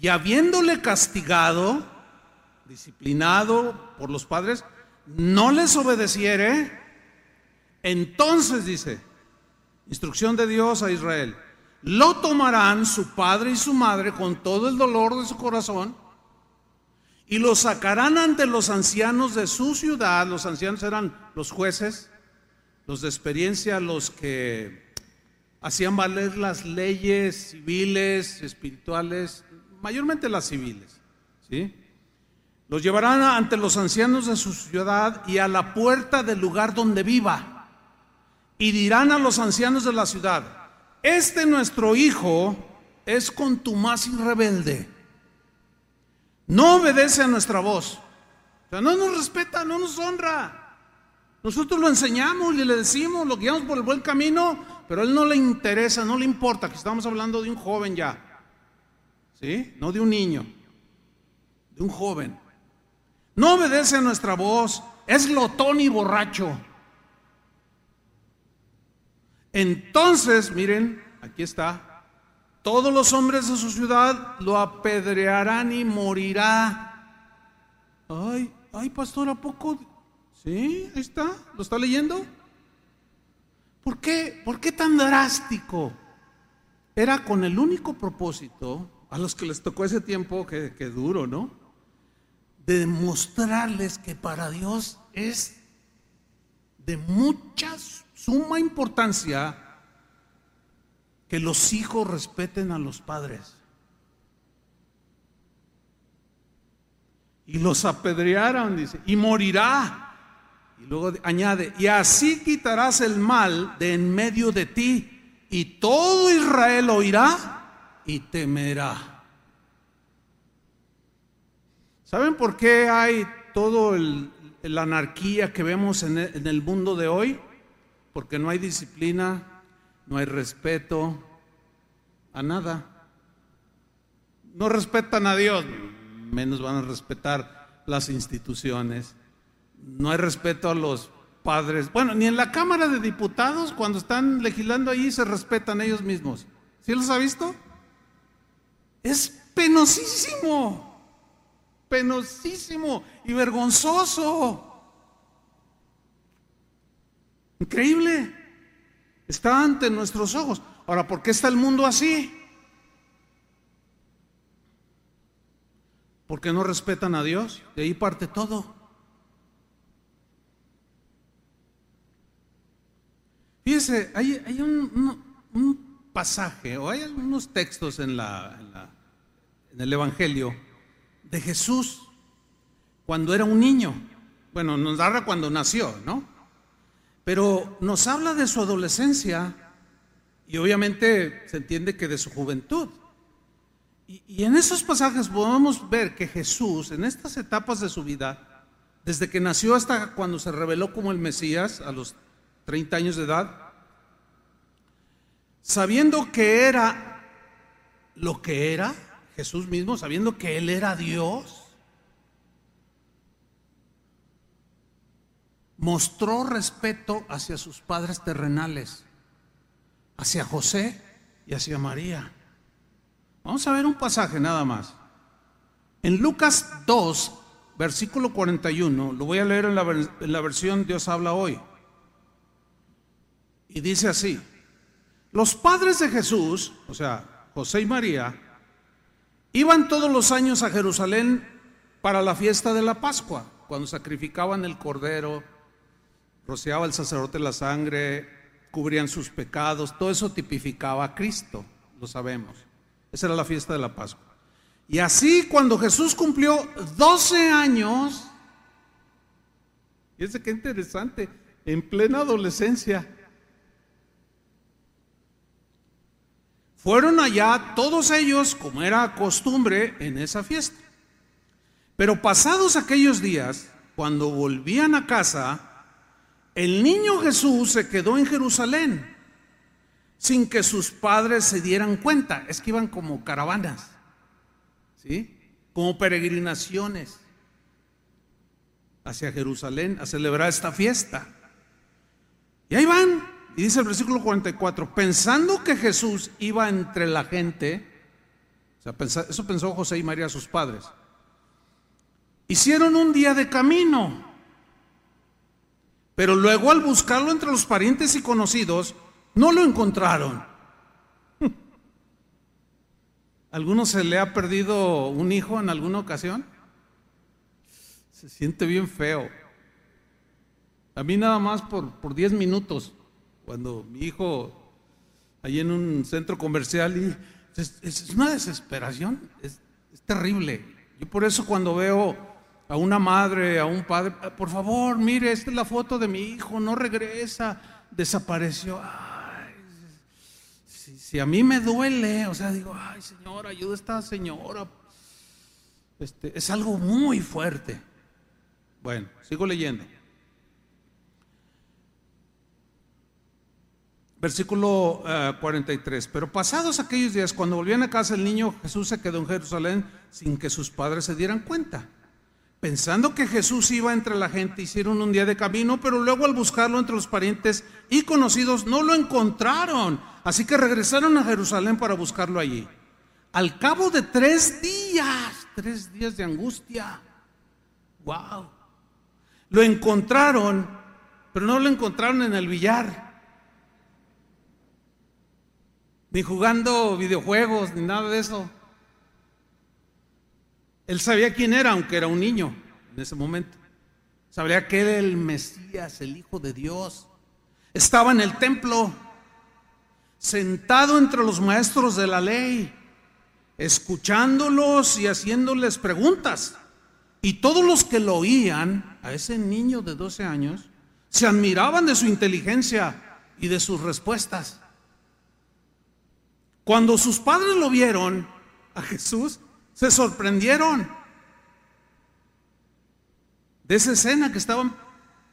y habiéndole castigado, disciplinado por los padres, no les obedeciere, entonces dice, instrucción de Dios a Israel, lo tomarán su padre y su madre con todo el dolor de su corazón y lo sacarán ante los ancianos de su ciudad. Los ancianos eran los jueces, los de experiencia, los que hacían valer las leyes civiles, espirituales, mayormente las civiles. ¿sí? Los llevarán ante los ancianos de su ciudad y a la puerta del lugar donde viva. Y dirán a los ancianos de la ciudad, este nuestro hijo es contumaz y rebelde. no obedece a nuestra voz. No nos respeta, no nos honra. Nosotros lo enseñamos y le decimos, lo guiamos por el buen camino, pero a él no le interesa, no le importa, que estamos hablando de un joven ya. ¿Sí? No de un niño, de un joven. No obedece a nuestra voz, es glotón y borracho. Entonces, miren, aquí está, todos los hombres de su ciudad lo apedrearán y morirá. Ay, ay, pastor, ¿a poco Sí, ahí está, ¿lo está leyendo? ¿Por qué, ¿Por qué tan drástico? Era con el único propósito, a los que les tocó ese tiempo que, duro, ¿no? De demostrarles que para Dios es de mucha suma importancia que los hijos respeten a los padres. Y los apedrearon, dice, y morirá. Y luego añade, y así quitarás el mal de en medio de ti, y todo Israel oirá y temerá. ¿Saben por qué hay todo la anarquía que vemos el, en el mundo de hoy? Porque no hay disciplina, no hay respeto a nada. No respetan a Dios, menos van a respetar las instituciones no hay respeto a los padres. Bueno, ni en la Cámara de Diputados, cuando están legislando ahí, se respetan ellos mismos. ¿Sí los ha visto? Es penosísimo, penosísimo y vergonzoso. Increíble. Está ante nuestros ojos. Ahora, ¿por qué está el mundo así? Porque no respetan a Dios. De ahí parte todo. Fíjese, hay, un, pasaje o hay algunos textos en, el Evangelio de Jesús cuando era un niño. Bueno, nos narra cuando nació, ¿no? Pero nos habla de su adolescencia y obviamente se entiende que de su juventud. Y, en esos pasajes podemos ver que Jesús, en estas etapas de su vida, desde que nació hasta cuando se reveló como el Mesías, a los 30 años de edad, sabiendo que era lo que era, Jesús mismo, sabiendo que Él era Dios, mostró respeto hacia sus padres terrenales, hacia José y hacia María. Vamos a ver un pasaje nada más. En Lucas 2, versículo 41, lo voy a leer en la, en la versión Dios habla hoy. Y dice así, los padres de Jesús, o sea, José y María, iban todos los años a Jerusalén para la fiesta de la Pascua, cuando sacrificaban el cordero, rociaba el sacerdote la sangre, cubrían sus pecados, todo eso tipificaba a Cristo, lo sabemos. Esa era la fiesta de la Pascua. Y así cuando Jesús cumplió 12 años, y ese qué interesante, en plena adolescencia, Fueron allá todos ellos, como era costumbre, en esa fiesta. Pero pasados aquellos días, cuando volvían a casa, el niño Jesús se quedó en Jerusalén sin que sus padres se dieran cuenta. Es que iban como caravanas, ¿sí? Como peregrinaciones hacia Jerusalén a celebrar esta fiesta. Y ahí van, y dice el versículo 44, pensando que Jesús iba entre la gente, eso pensó José y María, sus padres, hicieron un día de camino, pero luego al buscarlo entre los parientes y conocidos, no lo encontraron. ¿Alguno se le ha perdido un hijo en alguna ocasión? Se siente bien feo. A mí nada más por, por 10 minutos cuando mi hijo, ahí en un centro comercial, y es, una desesperación, es, terrible. Yo por eso cuando veo a una madre, a un padre, por favor, mire, esta es la foto de mi hijo, no regresa, desapareció. si, a mí me duele, o sea, digo, ay Señor, ayuda a esta señora. este, es algo muy fuerte. Bueno, sigo leyendo. Versículo 43. Eh, Pero pasados aquellos días, cuando volvían a casa el niño, Jesús se quedó en Jerusalén sin que sus padres se dieran cuenta. Pensando que Jesús iba entre la gente, hicieron un día de camino, pero luego al buscarlo entre los parientes y conocidos no lo encontraron. Así que regresaron a Jerusalén para buscarlo allí. Al cabo de tres días, tres días de angustia. Wow. Lo encontraron, pero no lo encontraron en el billar ni jugando videojuegos, ni nada de eso. Él sabía quién era, aunque era un niño en ese momento. Sabía que era el Mesías, el Hijo de Dios. Estaba en el templo, sentado entre los maestros de la ley, escuchándolos y haciéndoles preguntas. Y todos los que lo oían, a ese niño de 12 años, se admiraban de su inteligencia y de sus respuestas. Cuando sus padres lo vieron a Jesús, se sorprendieron de esa escena que estaban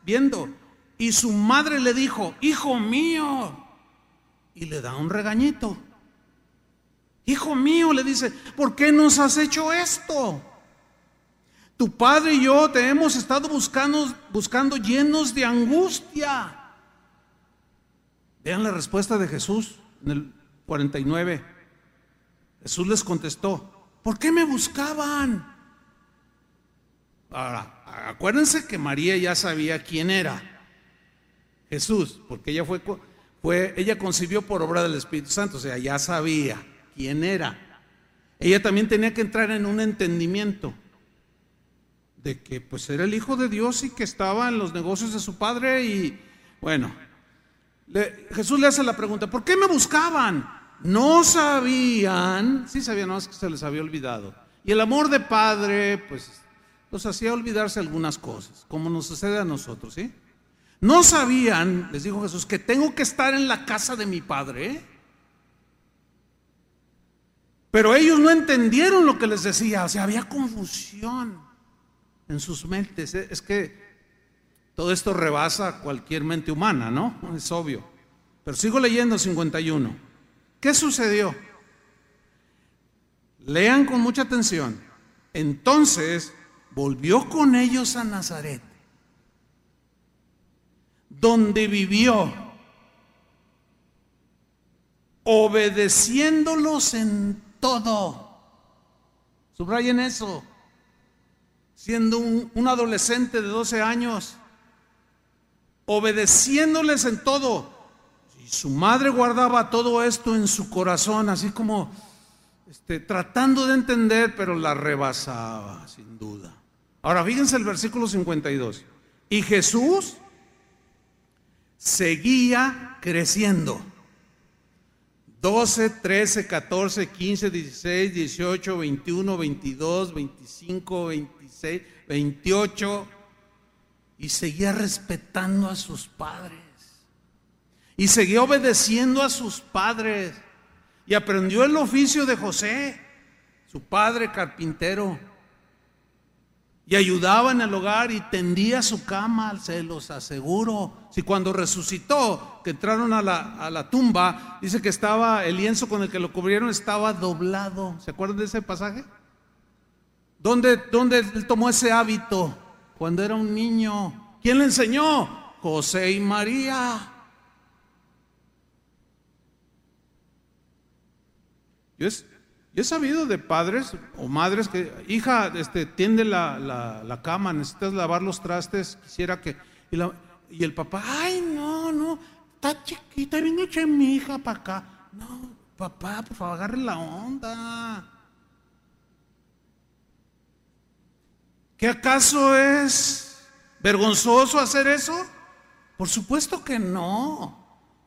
viendo. Y su madre le dijo, hijo mío, y le da un regañito. Hijo mío, le dice, ¿por qué nos has hecho esto? Tu padre y yo te hemos estado buscando, buscando llenos de angustia. Vean la respuesta de Jesús en el 49. Jesús les contestó, ¿por qué me buscaban? Ahora, acuérdense que María ya sabía quién era Jesús, porque ella fue, fue, ella concibió por obra del Espíritu Santo, o sea, ya sabía quién era. Ella también tenía que entrar en un entendimiento de que pues era el Hijo de Dios y que estaba en los negocios de su padre y bueno, Jesús le hace la pregunta, ¿por qué me buscaban? No sabían, sí sabían más que se les había olvidado. Y el amor de padre, pues, los hacía olvidarse algunas cosas, como nos sucede a nosotros, ¿sí? No sabían, les dijo Jesús, que tengo que estar en la casa de mi padre. Pero ellos no entendieron lo que les decía, o sea, había confusión en sus mentes. Es que todo esto rebasa cualquier mente humana, ¿no? Es obvio. Pero sigo leyendo 51. ¿Qué sucedió? Lean con mucha atención. Entonces volvió con ellos a Nazaret, donde vivió, obedeciéndolos en todo. Subrayen eso. Siendo un, un adolescente de 12 años, obedeciéndoles en todo su madre guardaba todo esto en su corazón, así como este, tratando de entender, pero la rebasaba, sin duda. Ahora fíjense el versículo 52. Y Jesús seguía creciendo. 12, 13, 14, 15, 16, 18, 21, 22, 25, 26, 28. Y seguía respetando a sus padres y seguía obedeciendo a sus padres y aprendió el oficio de José, su padre carpintero, y ayudaba en el hogar y tendía su cama, se los aseguro. Si cuando resucitó, que entraron a la, a la tumba, dice que estaba, el lienzo con el que lo cubrieron estaba doblado. ¿Se acuerdan de ese pasaje? ¿Dónde, ¿Dónde él tomó ese hábito? Cuando era un niño. ¿Quién le enseñó? José y María. Yo, he sabido de padres o madres que, hija, este, tiende la, cama, necesitas lavar los trastes, quisiera que... Y, el papá, ay, no, no, está chiquita, viene eche mi hija para acá. No, papá, por favor, agarre la onda. ¿Qué acaso es vergonzoso hacer eso? Por supuesto que no.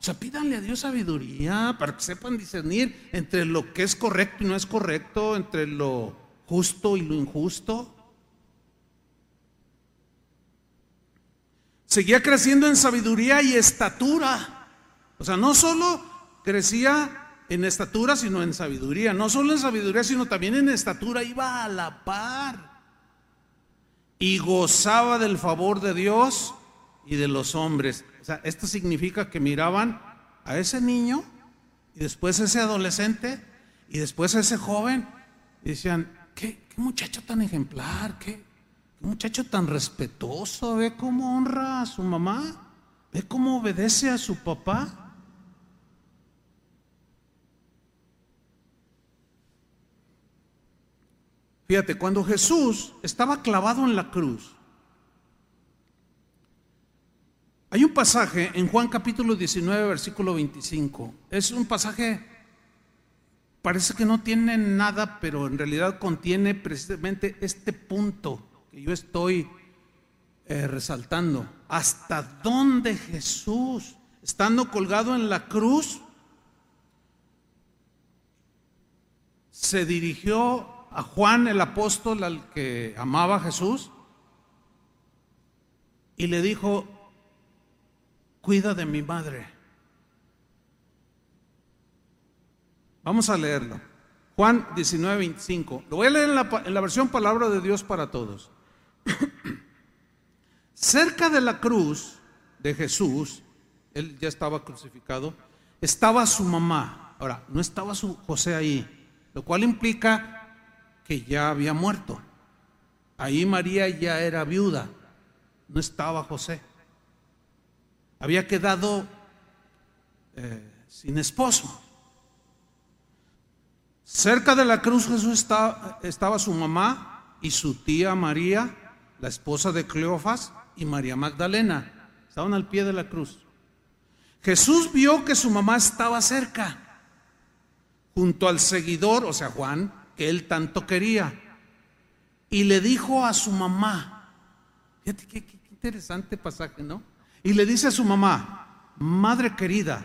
O sea, pídanle a Dios sabiduría para que sepan discernir entre lo que es correcto y no es correcto, entre lo justo y lo injusto. Seguía creciendo en sabiduría y estatura. O sea, no solo crecía en estatura, sino en sabiduría. No solo en sabiduría, sino también en estatura. Iba a la par. Y gozaba del favor de Dios y de los hombres. O sea, esto significa que miraban a ese niño y después a ese adolescente y después a ese joven y decían, qué, muchacho tan ejemplar, qué, qué muchacho tan respetuoso, ve cómo honra a su mamá, ve cómo obedece a su papá. Fíjate, cuando Jesús estaba clavado en la cruz, hay un pasaje en Juan capítulo 19, versículo 25. Es un pasaje, parece que no tiene nada, pero en realidad contiene precisamente este punto que yo estoy eh, resaltando. ¿Hasta dónde Jesús, estando colgado en la cruz, se dirigió a Juan el apóstol al que amaba a Jesús y le dijo, cuida de mi madre. Vamos a leerlo. Juan 19, 25. Lo voy a leer en la, en la versión Palabra de Dios para todos. Cerca de la cruz de Jesús, él ya estaba crucificado, estaba su mamá. Ahora, no estaba su José ahí, lo cual implica que ya había muerto. Ahí María ya era viuda, no estaba José. Había quedado eh, sin esposo. Cerca de la cruz Jesús estaba, su mamá y su tía María, la esposa de Cleofas, y María Magdalena. Estaban al pie de la cruz. Jesús vio que su mamá estaba cerca, junto al seguidor, o sea, Juan, que él tanto quería. Y le dijo a su mamá, fíjate qué, interesante pasaje, ¿no? Y le dice a su mamá, madre querida,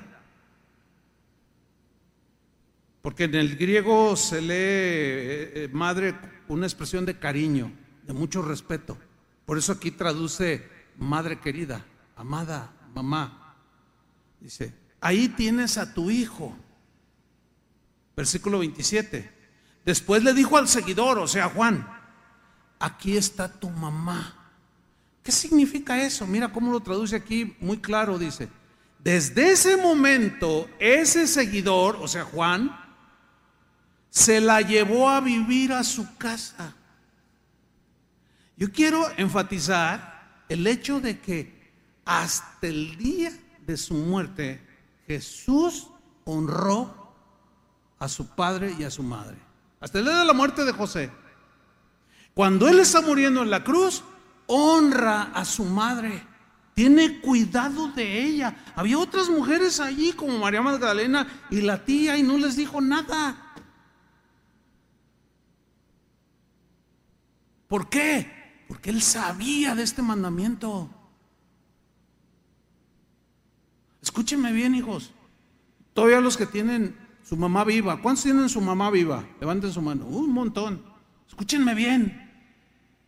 porque en el griego se lee eh, eh, madre una expresión de cariño, de mucho respeto. Por eso aquí traduce madre querida, amada, mamá. Dice, ahí tienes a tu hijo. Versículo 27. Después le dijo al seguidor, o sea, Juan, aquí está tu mamá. ¿Qué significa eso? Mira cómo lo traduce aquí muy claro, dice. Desde ese momento, ese seguidor, o sea, Juan, se la llevó a vivir a su casa. Yo quiero enfatizar el hecho de que hasta el día de su muerte, Jesús honró a su padre y a su madre hasta el día de la muerte de José. Cuando él está muriendo en la cruz, honra a su madre, tiene cuidado de ella. Había otras mujeres allí como María Magdalena y la tía y no les dijo nada. ¿Por qué? Porque él sabía de este mandamiento. Escúchenme bien, hijos. Todavía los que tienen su mamá viva. ¿Cuántos tienen su mamá viva? Levanten su mano. un montón. Escúchenme bien.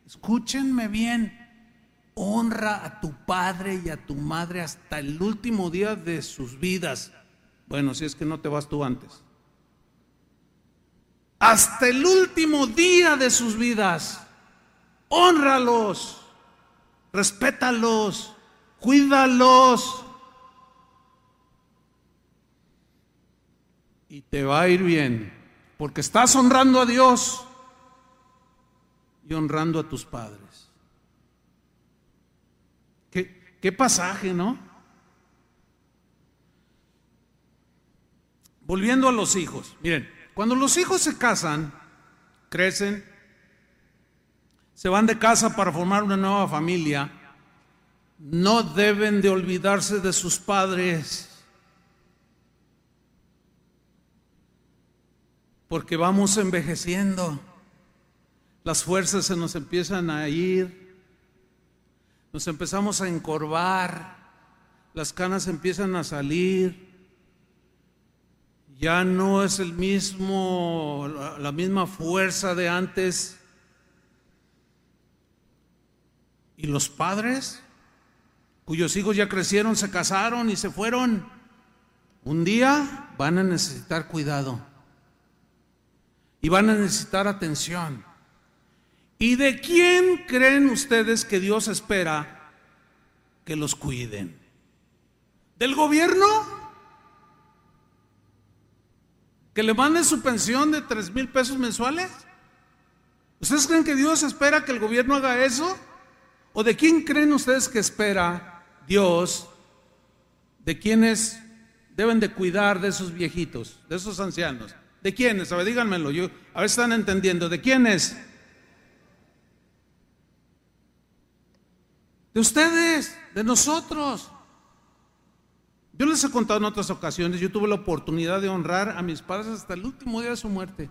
Escúchenme bien. Honra a tu padre y a tu madre hasta el último día de sus vidas. Bueno, si es que no te vas tú antes. Hasta el último día de sus vidas. Honralos. Respétalos. Cuídalos. y te va a ir bien, porque estás honrando a Dios y honrando a tus padres. ¿Qué, qué pasaje, no? Volviendo a los hijos, miren, cuando los hijos se casan, crecen, se van de casa para formar una nueva familia, no deben de olvidarse de sus padres porque vamos envejeciendo, las fuerzas se nos empiezan a ir, nos empezamos a encorvar, las canas empiezan a salir, ya no es el mismo, la misma fuerza de antes. Y los padres, cuyos hijos ya crecieron, se casaron y se fueron. Un día van a necesitar cuidado. Y van a necesitar atención. ¿Y de quién creen ustedes que Dios espera que los cuiden? ¿Del gobierno? ¿Que le manden su pensión de tres mil pesos mensuales? ¿Ustedes creen que Dios espera que el gobierno haga eso? ¿O de quién creen ustedes que espera Dios? ¿De quiénes deben de cuidar de esos viejitos, de esos ancianos? ¿De quiénes? A ver, díganmelo. Yo, a ver, están entendiendo. ¿De quiénes? De ustedes, de nosotros. Yo les he contado en otras ocasiones, yo tuve la oportunidad de honrar a mis padres hasta el último día de su muerte.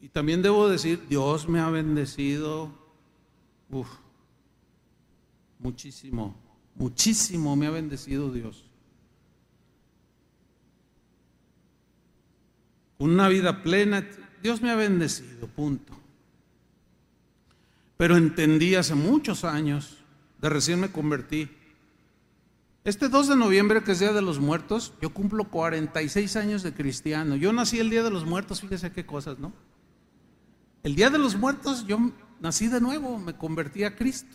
Y también debo decir, Dios me ha bendecido, uf, muchísimo, muchísimo me ha bendecido Dios. Una vida plena, Dios me ha bendecido, punto. Pero entendí hace muchos años, de recién me convertí, este 2 de noviembre, que es Día de los Muertos, yo cumplo 46 años de cristiano. Yo nací el Día de los Muertos, fíjese qué cosas, ¿no? El Día de los Muertos yo nací de nuevo, me convertí a Cristo.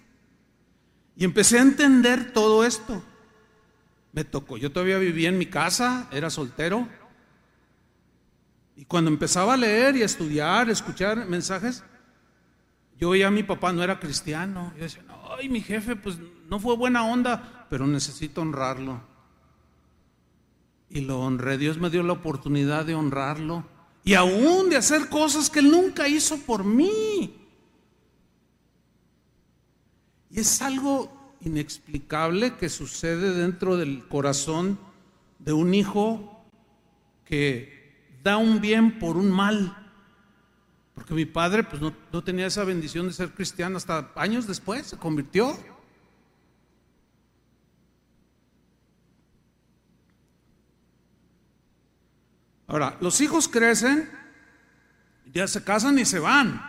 Y empecé a entender todo esto. Me tocó, yo todavía vivía en mi casa, era soltero. Y cuando empezaba a leer y a estudiar, a escuchar mensajes, yo veía a mi papá, no era cristiano. Yo decía, ay, mi jefe, pues no fue buena onda pero necesito honrarlo. Y lo honré. Dios me dio la oportunidad de honrarlo. Y aún de hacer cosas que Él nunca hizo por mí. Y es algo inexplicable que sucede dentro del corazón de un hijo que da un bien por un mal. Porque mi padre pues no, no tenía esa bendición de ser cristiano hasta años después, se convirtió. Ahora, los hijos crecen, ya se casan y se van.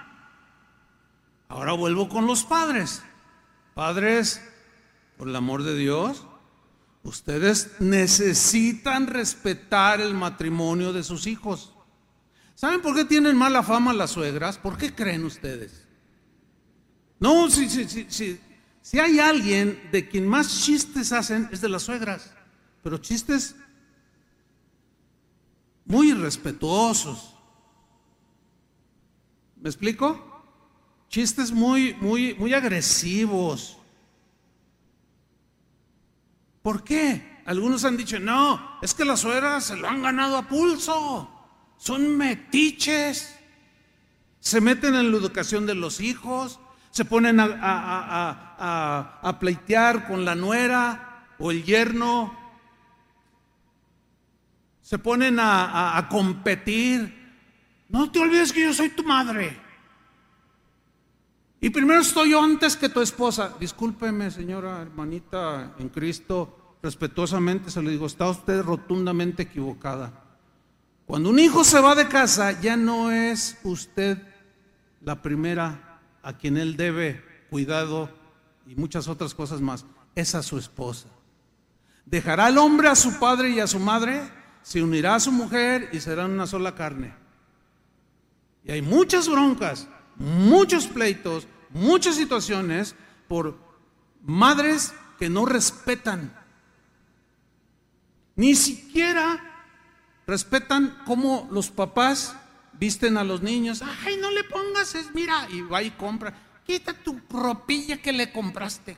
Ahora vuelvo con los padres. Padres, por el amor de Dios, ustedes necesitan respetar el matrimonio de sus hijos. ¿Saben por qué tienen mala fama las suegras? ¿Por qué creen ustedes? No, si, si, si, si hay alguien de quien más chistes hacen es de las suegras, pero chistes muy irrespetuosos. ¿Me explico? Chistes muy, muy, muy agresivos. ¿Por qué? Algunos han dicho, no, es que las suegras se lo han ganado a pulso. Son metiches. Se meten en la educación de los hijos. Se ponen a, pleitear con la nuera o el yerno se ponen a, competir. No te olvides que yo soy tu madre. Y primero estoy yo antes que tu esposa. Discúlpeme, señora hermanita en Cristo, respetuosamente se lo digo, está usted rotundamente equivocada. Cuando un hijo se va de casa, ya no es usted la primera a quien él debe cuidado y muchas otras cosas más. Es a su esposa. ¿Dejará el hombre a su padre y a su madre? se unirá a su mujer y serán una sola carne. Y hay muchas broncas, muchos pleitos, muchas situaciones por madres que no respetan. Ni siquiera respetan cómo los papás visten a los niños. Ay, no le pongas, es, mira, y va y compra. Quita tu ropilla que le compraste.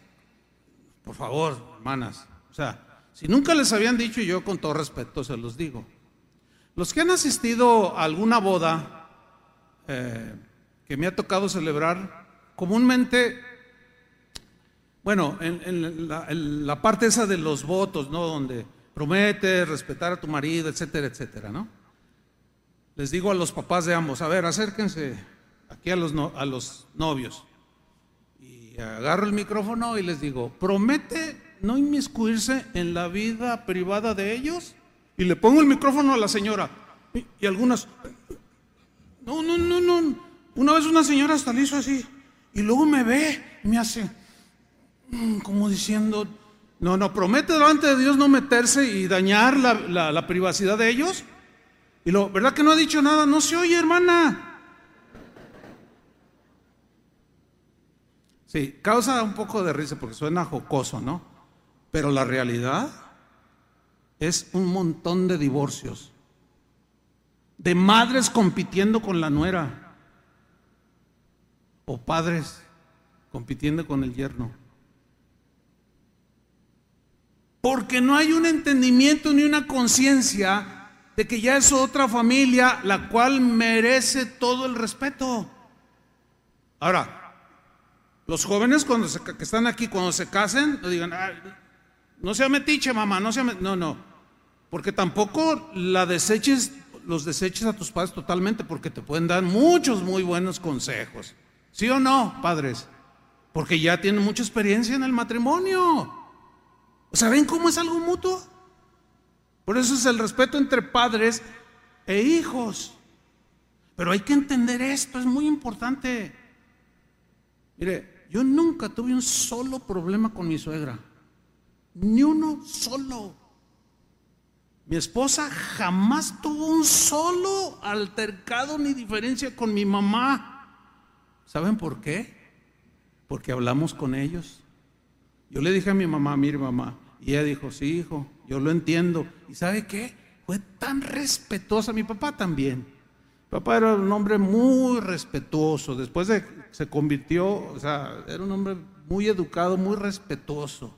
Por favor, hermanas. O sea, si nunca les habían dicho, yo con todo respeto se los digo. Los que han asistido a alguna boda eh, que me ha tocado celebrar, comúnmente, bueno, en, la, parte esa de los votos, ¿no? Donde promete respetar a tu marido, etcétera, etcétera, ¿no? Les digo a los papás de ambos, a ver, acérquense aquí a los, novios. Y agarro el micrófono y les digo, promete no inmiscuirse en la vida privada de ellos? Y le pongo el micrófono a la señora. Y, algunas, no, no, no, no. Una vez una señora hasta le hizo así. Y luego me ve y me hace, mm, como diciendo, No, no, promete delante de Dios no meterse y dañar la, la privacidad de ellos. Y lo, ¿verdad que no ha dicho nada? No se oye, hermana. Sí, causa un poco de risa porque suena jocoso, ¿no? Pero la realidad es un montón de divorcios, de madres compitiendo con la nuera, o padres compitiendo con el yerno. Porque no hay un entendimiento ni una conciencia de que ya es otra familia la cual merece todo el respeto. Ahora, los jóvenes cuando que están aquí, cuando se casen, no digan, no sea metiche, mamá, no sea No, no. Porque tampoco la deseches, los deseches a tus padres totalmente, porque te pueden dar muchos muy buenos consejos. ¿Sí o no, padres? Porque ya tienen mucha experiencia en el matrimonio. O sea, ¿ven cómo es algo mutuo? Por eso es el respeto entre padres e hijos. Pero hay que entender esto, es muy importante. Mire, yo nunca tuve un solo problema con mi suegra. Ni uno solo. Mi esposa jamás tuvo un solo altercado ni diferencia con mi mamá. ¿Saben por qué? Porque hablamos con ellos. Yo le dije a mi mamá, mire mamá, y ella dijo, sí hijo, yo lo entiendo. ¿Y sabe qué? Fue tan respetuosa, mi papá también. Mi papá era un hombre muy respetuoso. Después de se convirtió, o sea, era un hombre muy educado, muy respetuoso.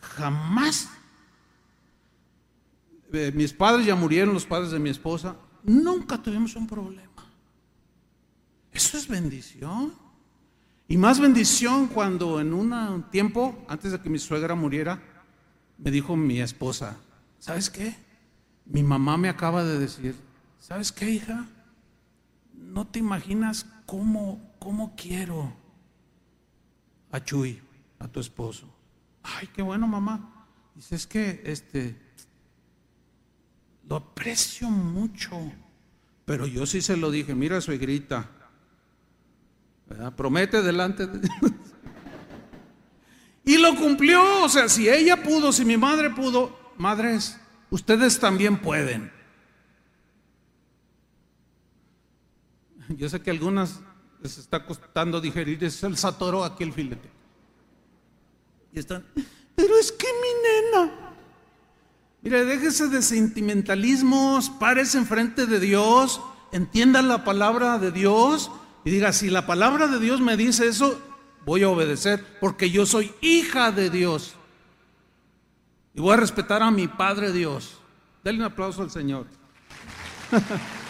Jamás. Eh, mis padres ya murieron, los padres de mi esposa. Nunca tuvimos un problema. Eso es bendición. Y más bendición cuando en un tiempo, antes de que mi suegra muriera, me dijo mi esposa, ¿sabes qué? Mi mamá me acaba de decir, ¿sabes qué, hija? No te imaginas ¿cómo, cómo quiero a Chuy, a tu esposo? Ay, qué bueno, mamá. Dice, es que este, lo aprecio mucho. Pero yo sí se lo dije, mira, suegrita, promete delante de Dios. Y lo cumplió, o sea, si ella pudo, si mi madre pudo, madres, ustedes también pueden. Yo sé que a algunas les está costando digerir, es el satoro aquí el filete. Y están, pero es que mi nena. Mire, déjese de sentimentalismos, párese enfrente de Dios, entienda la palabra de Dios y diga, si la palabra de Dios me dice eso, voy a obedecer, porque yo soy hija de Dios. Y voy a respetar a mi Padre Dios. Dale un aplauso al Señor.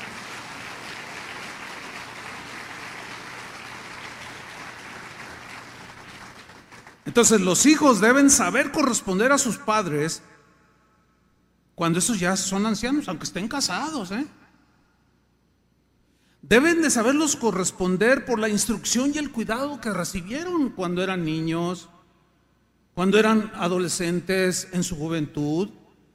Entonces los hijos deben saber corresponder a sus padres cuando esos ya son ancianos, aunque estén casados. ¿eh? Deben de saberlos corresponder por la instrucción y el cuidado que recibieron cuando eran niños, cuando eran adolescentes, en su juventud.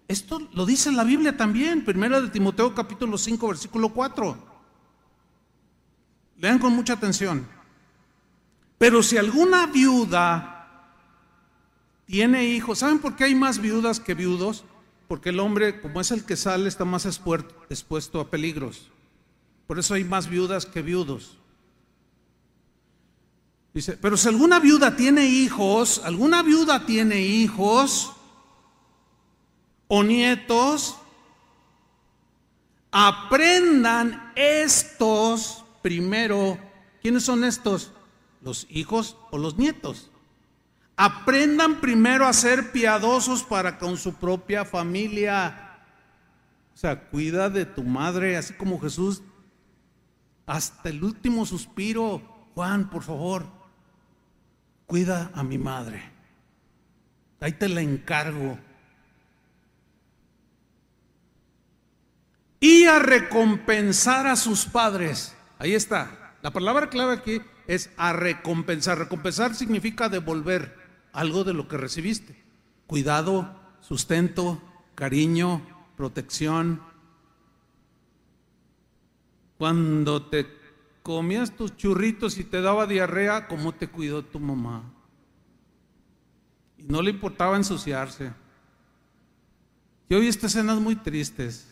Esto lo dice la Biblia también, primera de Timoteo capítulo 5, versículo 4. Lean con mucha atención. Pero si alguna viuda tiene hijos. ¿Saben por qué hay más viudas que viudos? Porque el hombre, como es el que sale, está más expuesto a peligros. Por eso hay más viudas que viudos. Dice, pero si alguna viuda tiene hijos, alguna viuda tiene hijos o nietos, aprendan estos primero. ¿Quiénes son estos? ¿Los hijos o los nietos? Aprendan primero a ser piadosos para con su propia familia. O sea, cuida de tu madre, así como Jesús, hasta el último suspiro. Juan, por favor, cuida a mi madre. Ahí te la encargo. Y a recompensar a sus padres. Ahí está. La palabra clave aquí es a recompensar. Recompensar significa devolver algo de lo que recibiste. Cuidado, sustento, cariño, protección. Cuando te comías tus churritos y te daba diarrea, ¿cómo te cuidó tu mamá? Y no le importaba ensuciarse. Yo he visto escenas muy tristes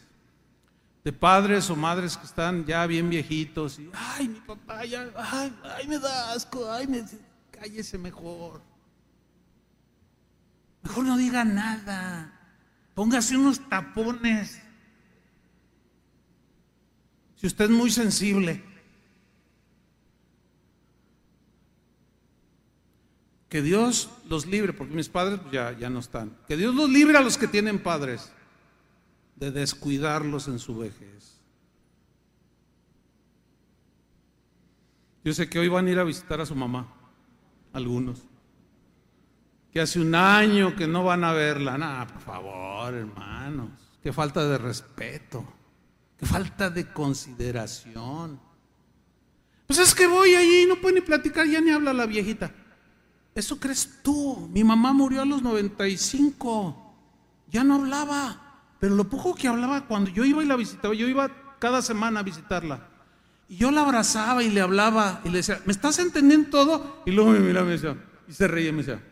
de padres o madres que están ya bien viejitos y, ay, mi papá, ya, ay, ay me da asco, ay, me, cállese mejor. Mejor no diga nada. Póngase unos tapones. Si usted es muy sensible. Que Dios los libre, porque mis padres ya, ya no están. Que Dios los libre a los que tienen padres de descuidarlos en su vejez. Yo sé que hoy van a ir a visitar a su mamá, algunos. Que hace un año que no van a verla. Nada, por favor, hermanos. Qué falta de respeto. Qué falta de consideración. Pues es que voy allí y no puede ni platicar, ya ni habla la viejita. Eso crees tú. Mi mamá murió a los 95. Ya no hablaba. Pero lo poco que hablaba cuando yo iba y la visitaba, yo iba cada semana a visitarla. Y yo la abrazaba y le hablaba y le decía, ¿me estás entendiendo todo? Y luego me miraba y me decía, y se reía y me decía,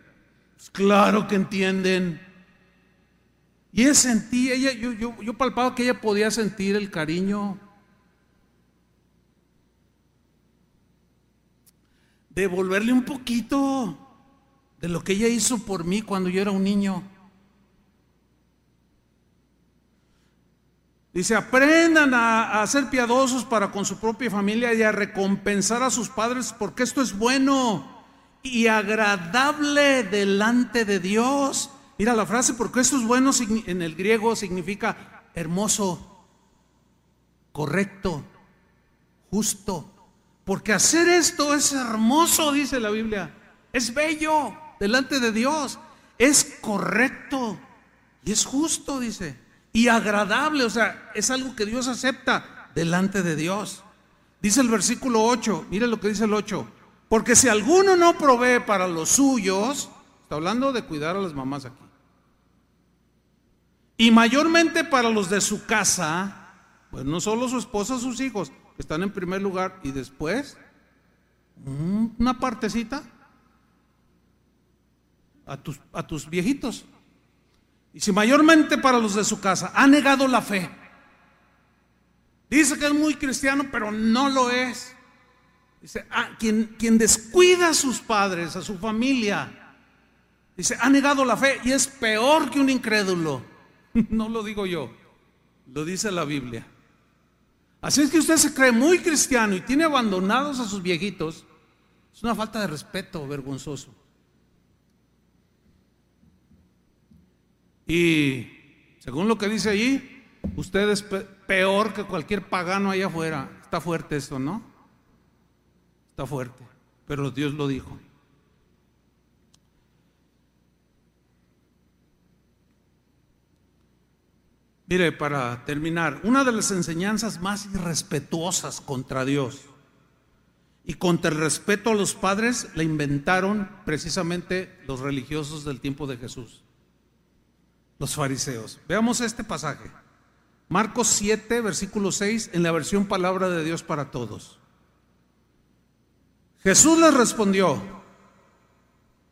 pues claro que entienden. Y ella sentía, ella, yo, yo, yo palpaba que ella podía sentir el cariño. Devolverle un poquito de lo que ella hizo por mí cuando yo era un niño. Dice, aprendan a, ser piadosos para con su propia familia y a recompensar a sus padres porque esto es bueno y agradable delante de Dios. Mira la frase, porque esto es bueno en el griego significa hermoso, correcto, justo. Porque hacer esto es hermoso, dice la Biblia. Es bello delante de Dios. Es correcto y es justo, dice y agradable, o sea, es algo que Dios acepta delante de Dios. Dice el versículo 8, mire lo que dice el 8, porque si alguno no provee para los suyos, está hablando de cuidar a las mamás aquí, y mayormente para los de su casa, pues no solo su esposa, sus hijos, que están en primer lugar, y después, una partecita a tus, a tus viejitos. Y si mayormente para los de su casa ha negado la fe, dice que es muy cristiano, pero no lo es. Dice, ah, quien, quien descuida a sus padres, a su familia, dice, ha negado la fe y es peor que un incrédulo. No lo digo yo, lo dice la Biblia. Así es que usted se cree muy cristiano y tiene abandonados a sus viejitos. Es una falta de respeto vergonzoso. Y según lo que dice allí, usted es peor que cualquier pagano allá afuera. Está fuerte esto, ¿no? Está fuerte, pero Dios lo dijo. Mire, para terminar, una de las enseñanzas más irrespetuosas contra Dios y contra el respeto a los padres la inventaron precisamente los religiosos del tiempo de Jesús los fariseos. Veamos este pasaje. Marcos 7, versículo 6, en la versión Palabra de Dios para Todos. Jesús les respondió,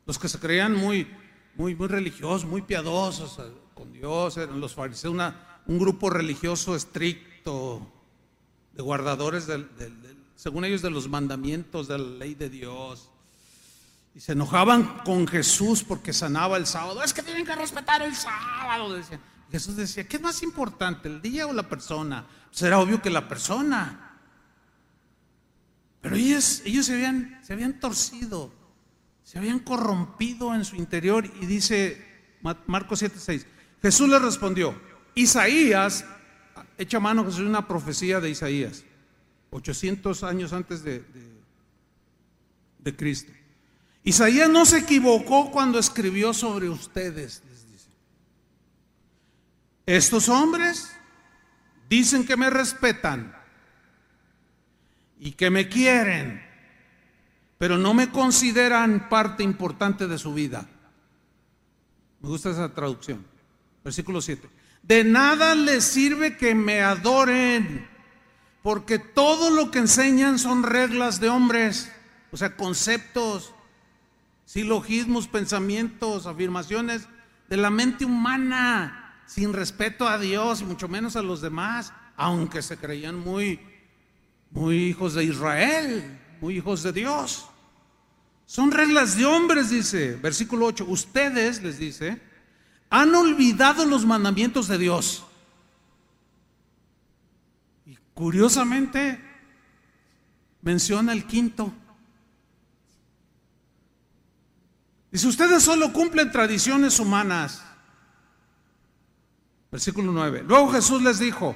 los que se creían muy, muy, muy religiosos, muy piadosos eh, con Dios, eran los fariseos, un grupo religioso estricto, de guardadores, según ellos, de los mandamientos de la ley de Dios. Y se enojaban con Jesús porque sanaba el sábado. Es que tienen que respetar el sábado, decía. Jesús decía, ¿qué es más importante, el día o la persona? Será pues obvio que la persona. Pero ellos, ellos se, habían, se habían torcido, se habían corrompido en su interior. Y dice Marcos 7:6, Jesús le respondió, Isaías, echa mano es una profecía de Isaías, 800 años antes de, Cristo. Isaías no se equivocó cuando escribió sobre ustedes. Estos hombres dicen que me respetan y que me quieren, pero no me consideran parte importante de su vida. Me gusta esa traducción. Versículo 7. De nada les sirve que me adoren, porque todo lo que enseñan son reglas de hombres, o sea, conceptos silogismos, pensamientos, afirmaciones de la mente humana, sin respeto a Dios y mucho menos a los demás, aunque se creían muy, muy hijos de Israel, muy hijos de Dios. Son reglas de hombres, dice, versículo 8. Ustedes, les dice, han olvidado los mandamientos de Dios. Y curiosamente menciona el quinto. Dice, ustedes solo cumplen tradiciones humanas. Versículo 9. Luego Jesús les dijo,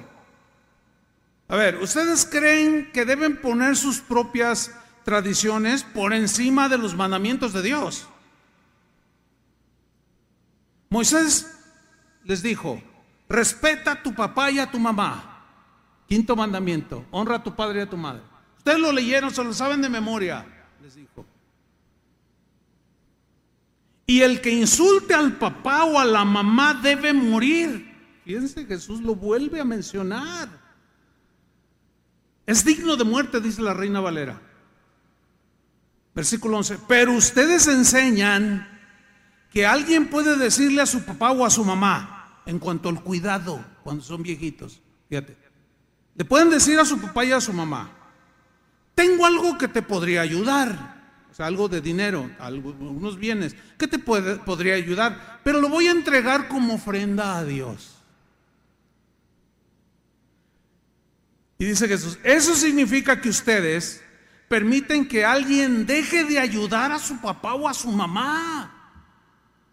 a ver, ¿ustedes creen que deben poner sus propias tradiciones por encima de los mandamientos de Dios? Moisés les dijo, respeta a tu papá y a tu mamá. Quinto mandamiento, honra a tu padre y a tu madre. Ustedes lo leyeron, se lo saben de memoria, les dijo. Y el que insulte al papá o a la mamá debe morir. Fíjense, Jesús lo vuelve a mencionar. Es digno de muerte, dice la reina Valera. Versículo 11. Pero ustedes enseñan que alguien puede decirle a su papá o a su mamá en cuanto al cuidado cuando son viejitos. Fíjate. Le pueden decir a su papá y a su mamá, tengo algo que te podría ayudar o sea, algo de dinero, algunos bienes, ¿qué te puede, podría ayudar? Pero lo voy a entregar como ofrenda a Dios. Y dice Jesús, eso significa que ustedes permiten que alguien deje de ayudar a su papá o a su mamá.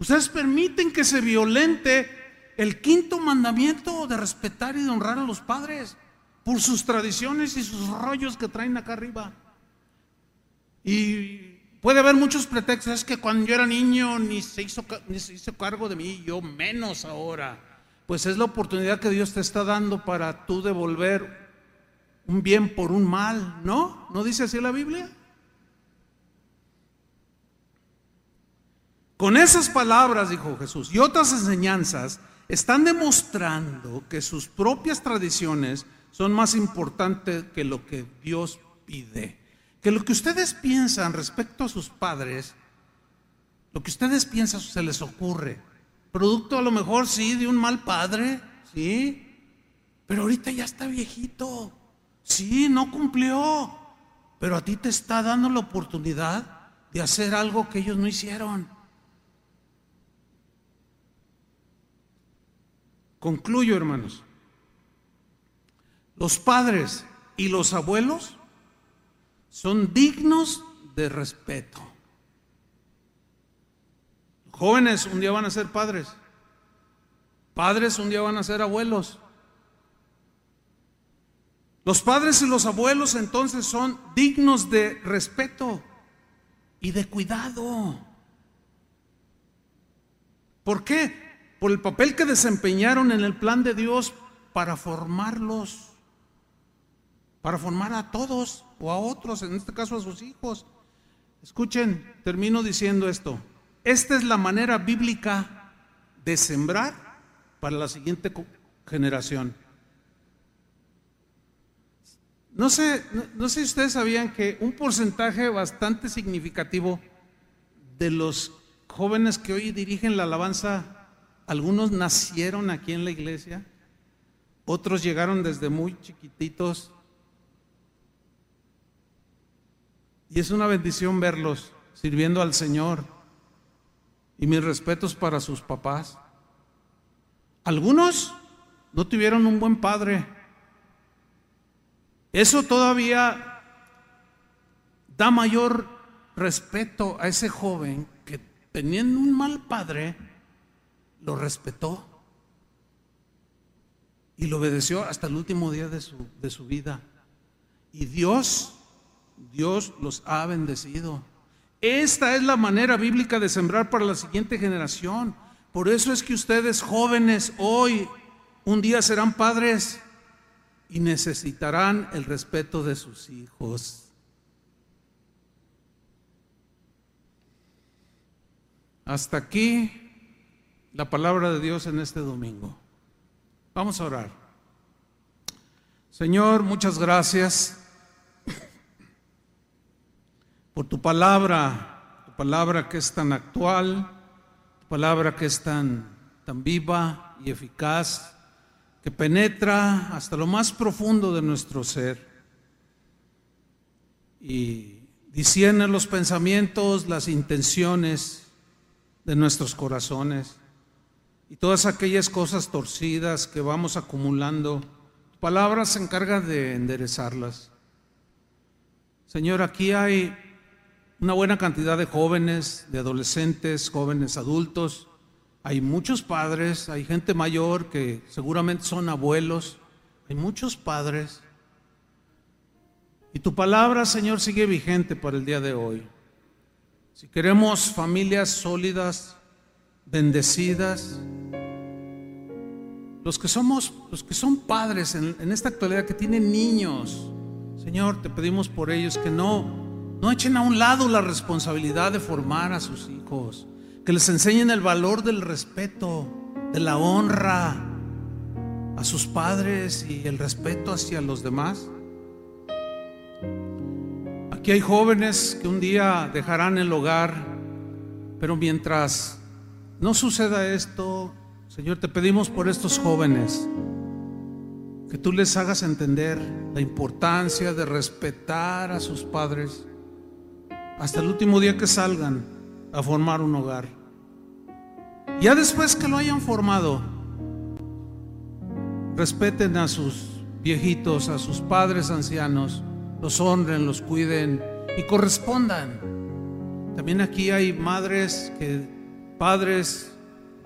Ustedes permiten que se violente el quinto mandamiento de respetar y de honrar a los padres por sus tradiciones y sus rollos que traen acá arriba. Y Puede haber muchos pretextos, es que cuando yo era niño ni se hizo, ni se hizo cargo de mí, yo menos ahora. Pues es la oportunidad que Dios te está dando para tú devolver un bien por un mal, ¿no? ¿No dice así la Biblia? Con esas palabras, dijo Jesús, y otras enseñanzas, están demostrando que sus propias tradiciones son más importantes que lo que Dios pide. Que lo que ustedes piensan respecto a sus padres, lo que ustedes piensan se les ocurre, producto a lo mejor sí de un mal padre, sí, pero ahorita ya está viejito, sí, no cumplió, pero a ti te está dando la oportunidad de hacer algo que ellos no hicieron. Concluyo, hermanos. Los padres y los abuelos son dignos de respeto. Jóvenes un día van a ser padres. Padres un día van a ser abuelos. Los padres y los abuelos entonces son dignos de respeto y de cuidado. ¿Por qué? Por el papel que desempeñaron en el plan de Dios para formarlos, para formar a todos o a otros, en este caso a sus hijos. Escuchen, termino diciendo esto. Esta es la manera bíblica de sembrar para la siguiente generación. No sé, no, sé si ustedes sabían que un porcentaje bastante significativo de los jóvenes que hoy dirigen la alabanza, algunos nacieron aquí en la iglesia, otros llegaron desde muy chiquititos Y es una bendición verlos sirviendo al Señor. Y mis respetos para sus papás. Algunos no tuvieron un buen padre. Eso todavía da mayor respeto a ese joven que teniendo un mal padre, lo respetó y lo obedeció hasta el último día de su, de su vida. Y Dios Dios los ha bendecido. Esta es la manera bíblica de sembrar para la siguiente generación. Por eso es que ustedes jóvenes hoy un día serán padres y necesitarán el respeto de sus hijos. Hasta aquí la palabra de Dios en este domingo. Vamos a orar. Señor, muchas gracias por tu palabra, tu palabra que es tan actual, tu palabra que es tan, tan viva y eficaz, que penetra hasta lo más profundo de nuestro ser y discierne los pensamientos, las intenciones de nuestros corazones y todas aquellas cosas torcidas que vamos acumulando. Tu palabra se encarga de enderezarlas. Señor, aquí hay una buena cantidad de jóvenes, de adolescentes, jóvenes adultos. Hay muchos padres, hay gente mayor que seguramente son abuelos. Hay muchos padres. Y tu palabra, Señor, sigue vigente para el día de hoy. Si queremos familias sólidas, bendecidas, los que somos, los que son padres en, esta actualidad, que tienen niños, Señor, te pedimos por ellos que no, no echen a un lado la responsabilidad de formar a sus hijos, que les enseñen el valor del respeto, de la honra a sus padres y el respeto hacia los demás. Aquí hay jóvenes que un día dejarán el hogar, pero mientras no suceda esto, Señor, te pedimos por estos jóvenes que tú les hagas entender la importancia de respetar a sus padres hasta el último día que salgan a formar un hogar. Ya después que lo hayan formado, respeten a sus viejitos, a sus padres ancianos, los honren, los cuiden y correspondan. También aquí hay madres que, padres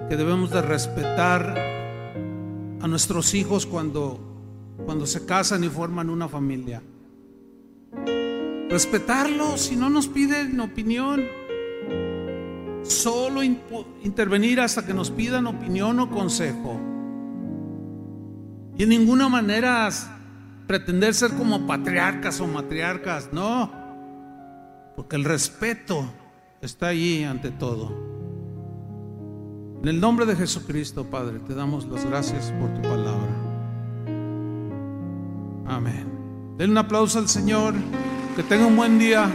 que debemos de respetar a nuestros hijos cuando cuando se casan y forman una familia. Respetarlos si no nos piden opinión. Solo intervenir hasta que nos pidan opinión o consejo. Y en ninguna manera pretender ser como patriarcas o matriarcas, no. Porque el respeto está allí ante todo. En el nombre de Jesucristo, Padre, te damos las gracias por tu palabra. Amén. Den un aplauso al Señor. Que tenga un buen día.